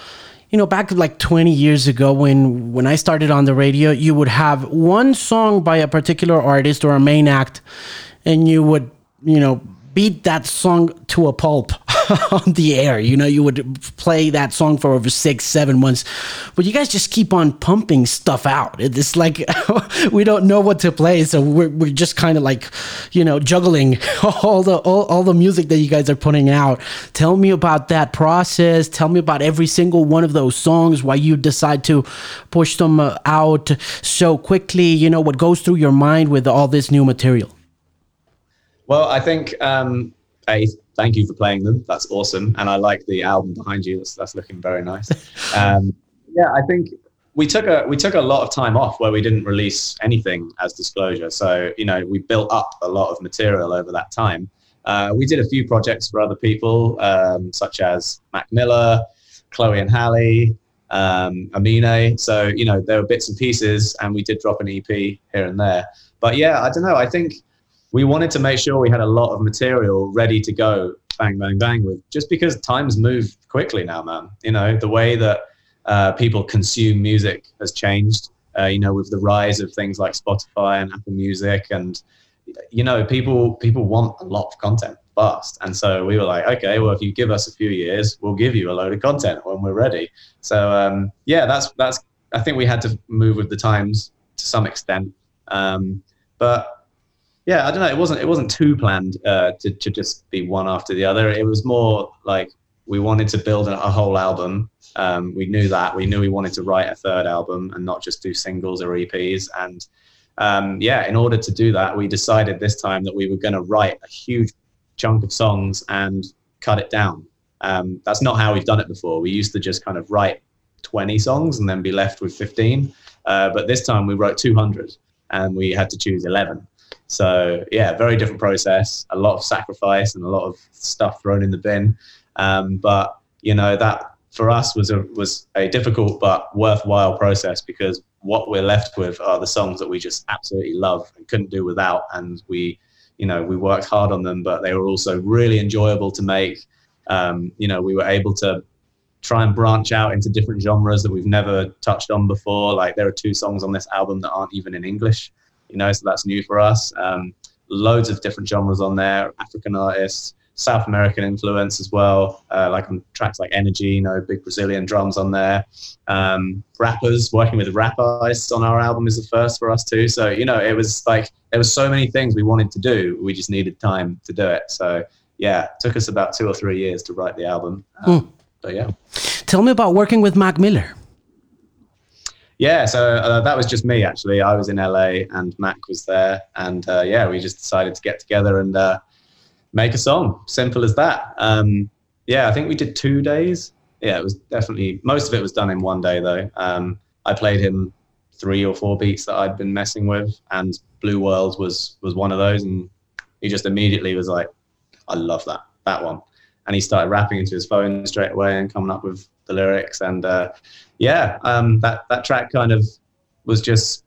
Speaker 2: you know, back like 20 years ago when when I started on the radio, you would have one song by a particular artist or a main act, and you would, you know, beat that song to a pulp on the air. You know, you would play that song for over six, seven months, but you guys just keep on pumping stuff out. It's like we don't know what to play, so we're, we're just kind of like, you know, juggling all the all, all the music that you guys are putting out. Tell me about that process. Tell me about every single one of those songs. Why you decide to push them uh, out so quickly? You know, what goes through your mind with all this new material?
Speaker 7: Well, I think um, a thank you for playing them. That's awesome, and I like the album behind you. That's that's looking very nice. Um, yeah, I think we took a we took a lot of time off where we didn't release anything as disclosure. So you know we built up a lot of material over that time. Uh, we did a few projects for other people, um, such as Mac Miller, Chloe and Halle, um, Amine. So you know there were bits and pieces, and we did drop an EP here and there. But yeah, I don't know. I think we wanted to make sure we had a lot of material ready to go bang bang bang with just because times move quickly now man you know the way that uh, people consume music has changed uh, you know, with the rise of things like Spotify and Apple Music, and you know, people people want a lot of content fast, and so we were like, okay, well, if you give us a few years, we'll give you a load of content when we're ready. So um, yeah, that's that's. I think we had to move with the times to some extent, um, but yeah, I don't know. It wasn't it wasn't too planned uh, to to just be one after the other. It was more like we wanted to build a, whole album. Um, we knew that. We knew we wanted to write a third album and not just do singles or EPs. And um, yeah, in order to do that, we decided this time that we were going to write a huge chunk of songs and cut it down. Um, that's not how we've done it before. We used to just kind of write 20 songs and then be left with 15. Uh, but this time we wrote 200 and we had to choose 11. So yeah, very different process, a lot of sacrifice and a lot of stuff thrown in the bin. Um, but you know that for us was a was a difficult but worthwhile process because what we're left with are the songs that we just absolutely love and couldn't do without, and we you know we worked hard on them, but they were also really enjoyable to make. Um, you know, we were able to try and branch out into different genres that we've never touched on before. Like there are two songs on this album that aren't even in English, you know, so that's new for us. Um, loads of different genres on there, African artists, South American influence as well, uh, like on tracks like Energy, you know, big Brazilian drums on there. Um, rappers, working with rap artists on our album is the first for us too. So, you know, it was like, there was so many things we wanted to do. We just needed time to do it. So, yeah, it took us about two or three years to write the album. Um, mm. But yeah.
Speaker 2: Tell me about working with Mac Miller.
Speaker 7: Yeah, so uh, that was just me actually. I was in LA and Mac was there, and uh, yeah, we just decided to get together and uh, make a song. Simple as that. Um, yeah, I think we did two days. Yeah, it was definitely most of it was done in one day though. Um, I played him three or four beats that I'd been messing with, and Blue World was was one of those, and he just immediately was like, "I love that that one," and he started rapping into his phone straight away and coming up with the lyrics, and uh, yeah, um, that that track kind of was just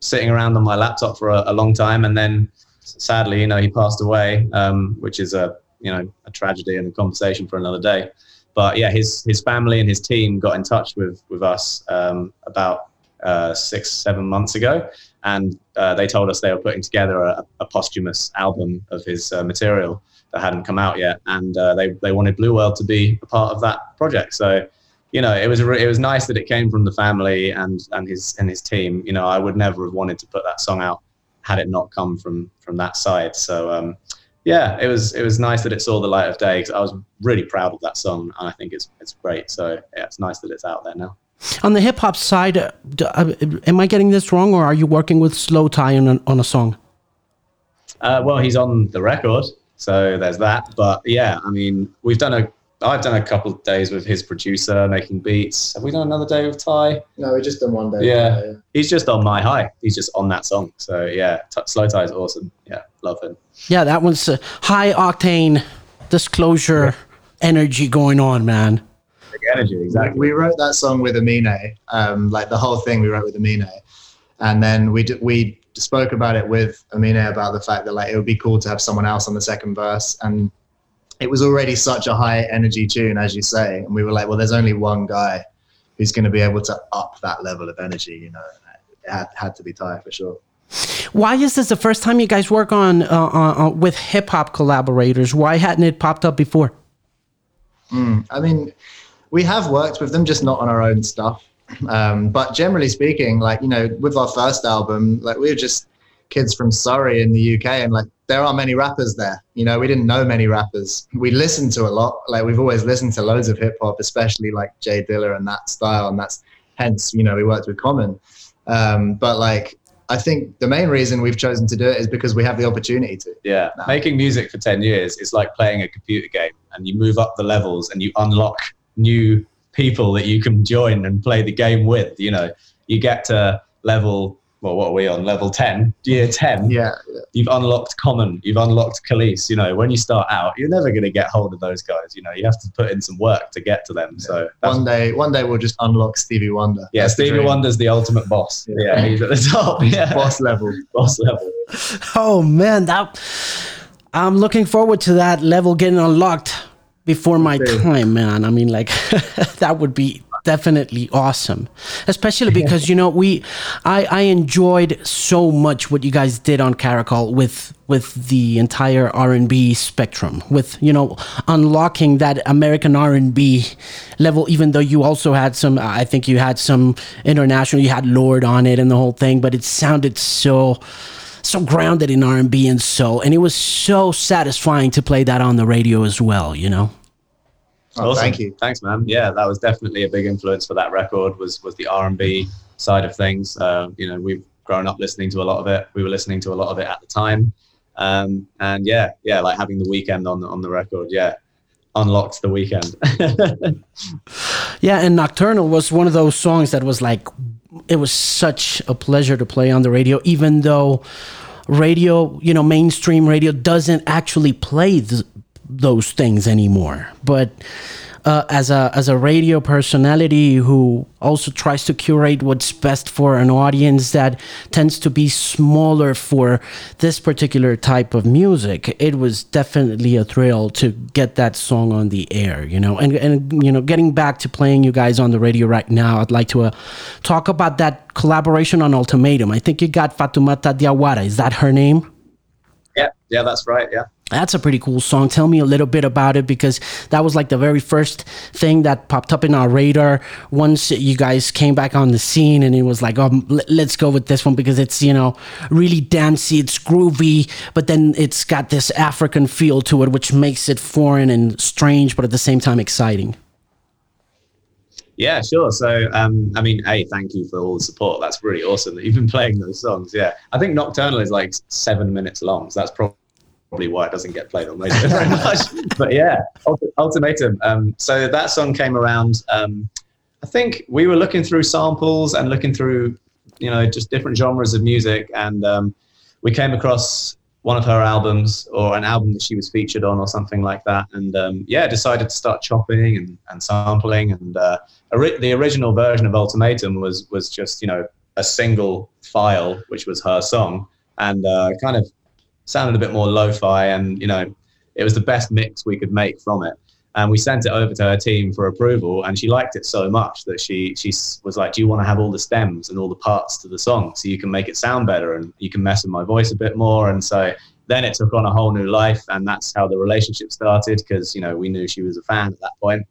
Speaker 7: sitting around on my laptop for a, a long time, and then sadly, you know, he passed away, um, which is a you know a tragedy and a conversation for another day. But yeah, his his family and his team got in touch with with us um, about uh, six seven months ago, and uh, they told us they were putting together a, a posthumous album of his uh, material that hadn't come out yet, and uh, they they wanted Blue World to be a part of that project. So you know, it was it was nice that it came from the family and and his and his team. You know, I would never have wanted to put that song out had it not come from from that side. So um, yeah, it was it was nice that it saw the light of day because I was really proud of that song and I think it's it's great. So yeah, it's nice that it's out there now.
Speaker 2: On the hip hop side, uh, uh, am I getting this wrong, or are you working with Slowthai on on a song?
Speaker 7: Uh, well, he's on the record, so there's that. But yeah, I mean, we've done a I've done a couple of days with his producer making beats. Have we done another day with Ty?
Speaker 6: No, we just done one day.
Speaker 7: Yeah. yeah. He's just on my high. He's just on that song. So yeah, T- Slowthai is awesome. Yeah, love him.
Speaker 2: Yeah, that one's uh, high octane disclosure yeah. energy going on, man.
Speaker 7: Big energy, exactly.
Speaker 6: We wrote that song with Amine, um, like the whole thing we wrote with Amine. And then we d- we spoke about it with Amine about the fact that like it would be cool to have someone else on the second verse and it was already such a high energy tune, as you say, and we were like, well, there's only one guy who's going to be able to up that level of energy. You know, it had, had to be Ty for sure.
Speaker 2: Why is this the first time you guys work on uh, uh, uh with hip hop collaborators? Why hadn't it popped up before?
Speaker 6: Mm, I mean, we have worked with them, just not on our own stuff. Um, but generally speaking, like you know, with our first album, like we were just kids from Surrey in the UK, and like there are many rappers there. You know, we didn't know many rappers. We listened to a lot. Like we've always listened to loads of hip hop, especially like Jay Dilla and that style, and that's hence you know we worked with Common. Um, but like I think the main reason we've chosen to do it is because we have the opportunity to.
Speaker 7: Yeah, now. making music for ten years is like playing a computer game, and you move up the levels and you unlock new people that you can join and play the game with. You know, you get to level well, what are we on? Level 10 year 10
Speaker 6: yeah,
Speaker 7: yeah. you've unlocked common. You've unlocked Kelis you know when you start out you're never going to get hold of those guys. You know you have to put in some work to get to them. Yeah. so
Speaker 6: one day one day we'll just unlock Stevie Wonder.
Speaker 7: Yeah that's Stevie Wonder's the ultimate boss. Yeah. yeah, he's at the top. Yeah.
Speaker 6: boss level.
Speaker 7: Boss level.
Speaker 2: Oh man that I'm looking forward to that level getting unlocked before my time man. I mean like that would be definitely awesome. Especially because you know we i i enjoyed so much what you guys did on caracol with with the entire r&b spectrum with you know unlocking that american r&b level even though you also had some i think you had some international you had lord on it and the whole thing but it sounded so so grounded in r&b and soul. And it was so satisfying to play that on the radio as well you know
Speaker 6: Oh,
Speaker 7: awesome.
Speaker 6: thank you.
Speaker 7: Thanks, man. Yeah, that was definitely a big influence for that record. Was was the R and B side of things. Uh, you know, we've grown up listening to a lot of it. We were listening to a lot of it at the time, um, and yeah, yeah, like having the weekend on the on the record. Yeah, unlocked the weekend.
Speaker 2: yeah, and Nocturnal was one of those songs that was like, it was such a pleasure to play on the radio, even though radio, you know, mainstream radio doesn't actually play th- those things anymore. But uh, as a as a radio personality who also tries to curate what's best for an audience that tends to be smaller for this particular type of music, it was definitely a thrill to get that song on the air. You know, and and you know, getting back to playing you guys on the radio right now, I'd like to uh, talk about that collaboration on Ultimatum. I think you got Fatoumata Diawara. Is that her name?
Speaker 7: Yeah, yeah, that's right. Yeah.
Speaker 2: That's a pretty cool song. Tell me a little bit about it because that was like the very first thing that popped up in our radar once you guys came back on the scene, and it was like, oh, let's go with this one because it's you know really dancey, it's groovy, but then it's got this African feel to it, which makes it foreign and strange, but at the same time exciting.
Speaker 7: Yeah, sure. So, um, I mean, hey, thank you for all the support. That's really awesome that you've been playing those songs. Yeah, I think Nocturnal is like seven minutes long, so that's probably probably why it doesn't get played on radio very much. but yeah, Ultimatum. Um, so that song came around. Um, I think we were looking through samples and looking through, you know, just different genres of music, and um, we came across one of her albums or an album that she was featured on or something like that and um, yeah decided to start chopping and, and sampling and uh, the original version of ultimatum was was just you know a single file which was her song and uh, kind of sounded a bit more lo-fi and you know it was the best mix we could make from it. And we sent it over to her team for approval and she liked it so much that she she was like do you want to have all the stems and all the parts to the song so you can make it sound better and you can mess with my voice a bit more? And so then it took on a whole new life and that's how the relationship started because you know we knew she was a fan at that point.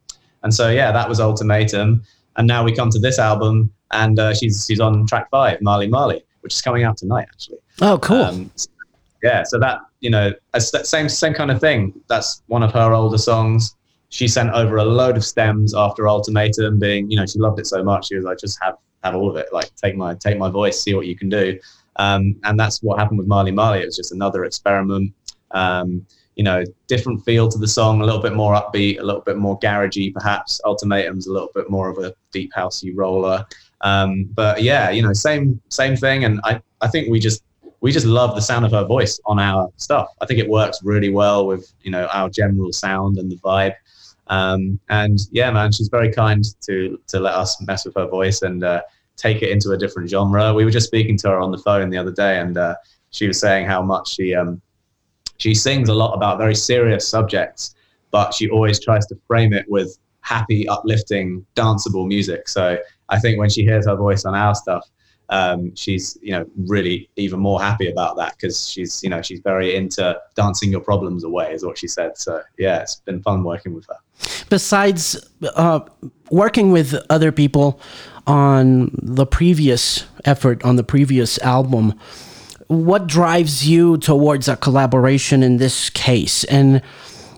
Speaker 7: And so yeah that was ultimatum. And now we come to this album and uh, she's she's on track five Marley Marley which is coming out tonight actually.
Speaker 2: Oh cool. Um,
Speaker 7: yeah so that you know same same kind of thing. That's one of her older songs. She sent over a load of stems after ultimatum being you know she loved it so much she was like just have have all of it. Like take my take my voice see what you can do. Um, and that's what happened with marley marley. It was just another experiment. Um, you know different feel to the song a little bit more upbeat a little bit more garagey perhaps. Ultimatum's a little bit more of a deep housey roller. Um, but yeah you know same same thing. And i i think we just we just love the sound of her voice on our stuff i think it works really well with you know our general sound and the vibe um, and yeah, man, she's very kind to to let us mess with her voice and uh, take it into a different genre. We were just speaking to her on the phone the other day, and uh, she was saying how much she um, she sings a lot about very serious subjects, but she always tries to frame it with happy, uplifting, danceable music. So I think when she hears her voice on our stuff, um, she's you know really even more happy about that because she's you know she's very into dancing your problems away is what she said. So yeah it's been fun working with her.
Speaker 2: Besides uh, working with other people on the previous effort on the previous album what drives you towards a collaboration in this case? And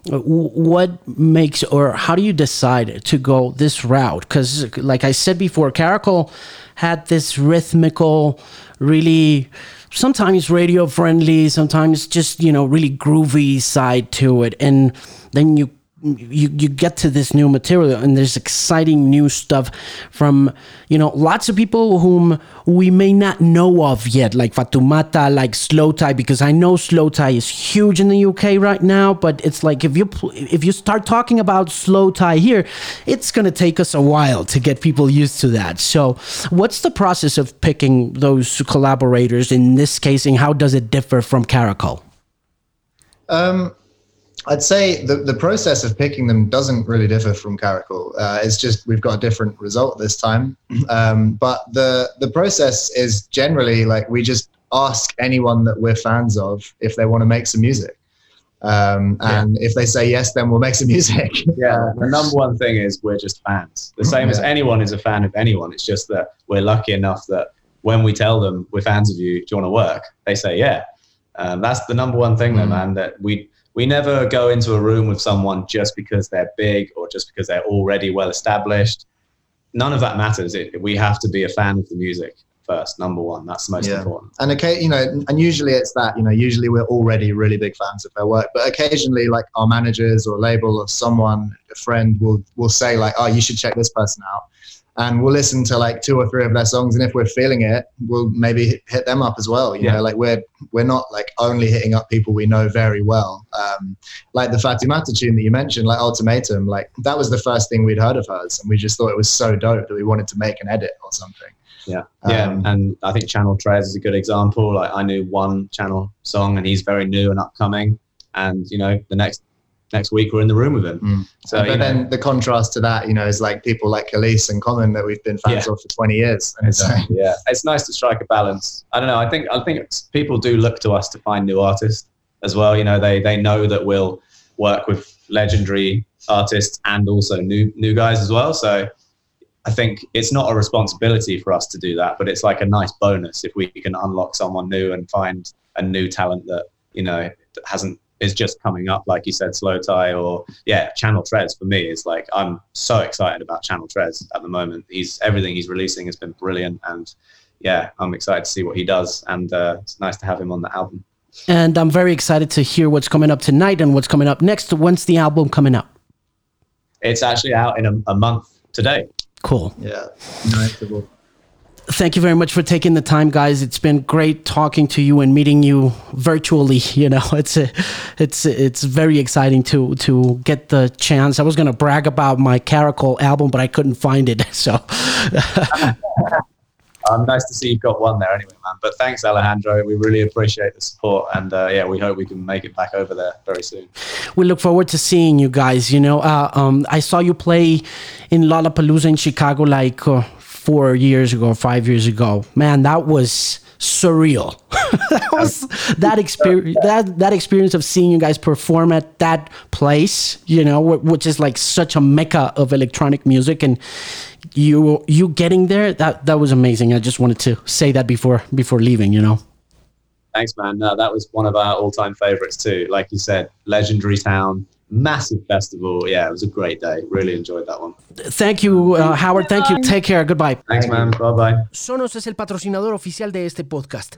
Speaker 2: what makes or how do you decide to go this route because like i said before caracol had this rhythmical, really sometimes radio friendly, sometimes just, you know, really groovy side to it. And then you you you get to this new material and there's exciting new stuff from you know lots of people whom we may not know of yet like fatumata like Slowthai because I know Slowthai is huge in the UK right now but it's like if you if you start talking about Slowthai here it's going to take us a while to get people used to that. So what's the process of picking those collaborators in this case and how does it differ from Caracol?
Speaker 6: Um I'd say the, the process of picking them doesn't really differ from Caracal. Uh, it's just we've got a different result this time. Um, but the the process is generally like we just ask anyone that we're fans of if they want to make some music. Um, and yeah. if they say yes, then we'll make some music.
Speaker 7: yeah, the number one thing is we're just fans. The same yeah. as anyone is a fan of anyone. It's just that we're lucky enough that when we tell them we're fans of you, do you want to work? They say yeah. Um, that's the number one thing, mm. though, man. That we we never go into a room with someone just because they're big or just because they're already well established. None of that matters. It, we have to be a fan of the music first, number one. That's the most yeah. important.
Speaker 6: And okay, you know, and usually it's that, you know, usually we're already really big fans of their work, but occasionally like our managers or label or someone, a friend will will say like, oh, you should check this person out. And we'll listen to like two or three of their songs, and if we're feeling it, we'll maybe hit them up as well. You yeah. know, like we're we're not like only hitting up people we know very well. Um, like the Fatoumata tune that you mentioned, like Ultimatum, like that was the first thing we'd heard of hers, and we just thought it was so dope that we wanted to make an edit or something.
Speaker 7: Yeah, yeah, um, and I think Channel Tres is a good example. Like I knew one Channel song, and he's very new and upcoming. And you know, the next next week we're in the room with him. Mm.
Speaker 6: So, but then know, the contrast to that, you know, is like people like Kelis and Common that we've been fans yeah. of for 20 years. And
Speaker 7: it's, yeah, it's nice to strike a balance. I don't know. I think I think people do look to us to find new artists as well. You know, they they know that we'll work with legendary artists and also new new guys as well. So I think it's not a responsibility for us to do that, but it's like a nice bonus if we can unlock someone new and find a new talent that you know hasn't is just coming up, like you said, slowthai or yeah, Channel Tres for me is like I'm so excited about Channel Tres at the moment. He's everything he's releasing has been brilliant, and yeah, I'm excited to see what he does, and uh, it's nice to have him on the album.
Speaker 2: And I'm very excited to hear what's coming up tonight and what's coming up next. When's the album coming up?
Speaker 7: It's actually out in a, a month today.
Speaker 2: Cool.
Speaker 6: Yeah. Nice.
Speaker 2: Thank you very much for taking the time, guys. It's been great talking to you and meeting you virtually. You know, it's a, it's it's very exciting to to get the chance. I was gonna brag about my caracol album, but I couldn't find it. So.
Speaker 7: um, nice to see you've got one there anyway, man. But thanks, Alejandro. We really appreciate the support, and uh, yeah, we hope we can make it back over there very soon.
Speaker 2: We look forward to seeing you guys. You know, uh, um, I saw you play in Lollapalooza in Chicago like uh, four years ago, five years ago. Man, that was surreal. that was that experience that that experience of seeing you guys perform at that place, you know, which is like such a mecca of electronic music and you you getting there that that was amazing. I just wanted to say that before before leaving, you know.
Speaker 7: Thanks man. No, that was one of our all-time favorites too. Like you said, legendary town massive festival. Yeah, it was a great day. Really enjoyed that one.
Speaker 2: Thank you, uh, Howard. Thank you. Take care. Goodbye.
Speaker 7: Thanks, man. Bye bye.
Speaker 2: Sonos es el patrocinador oficial de este podcast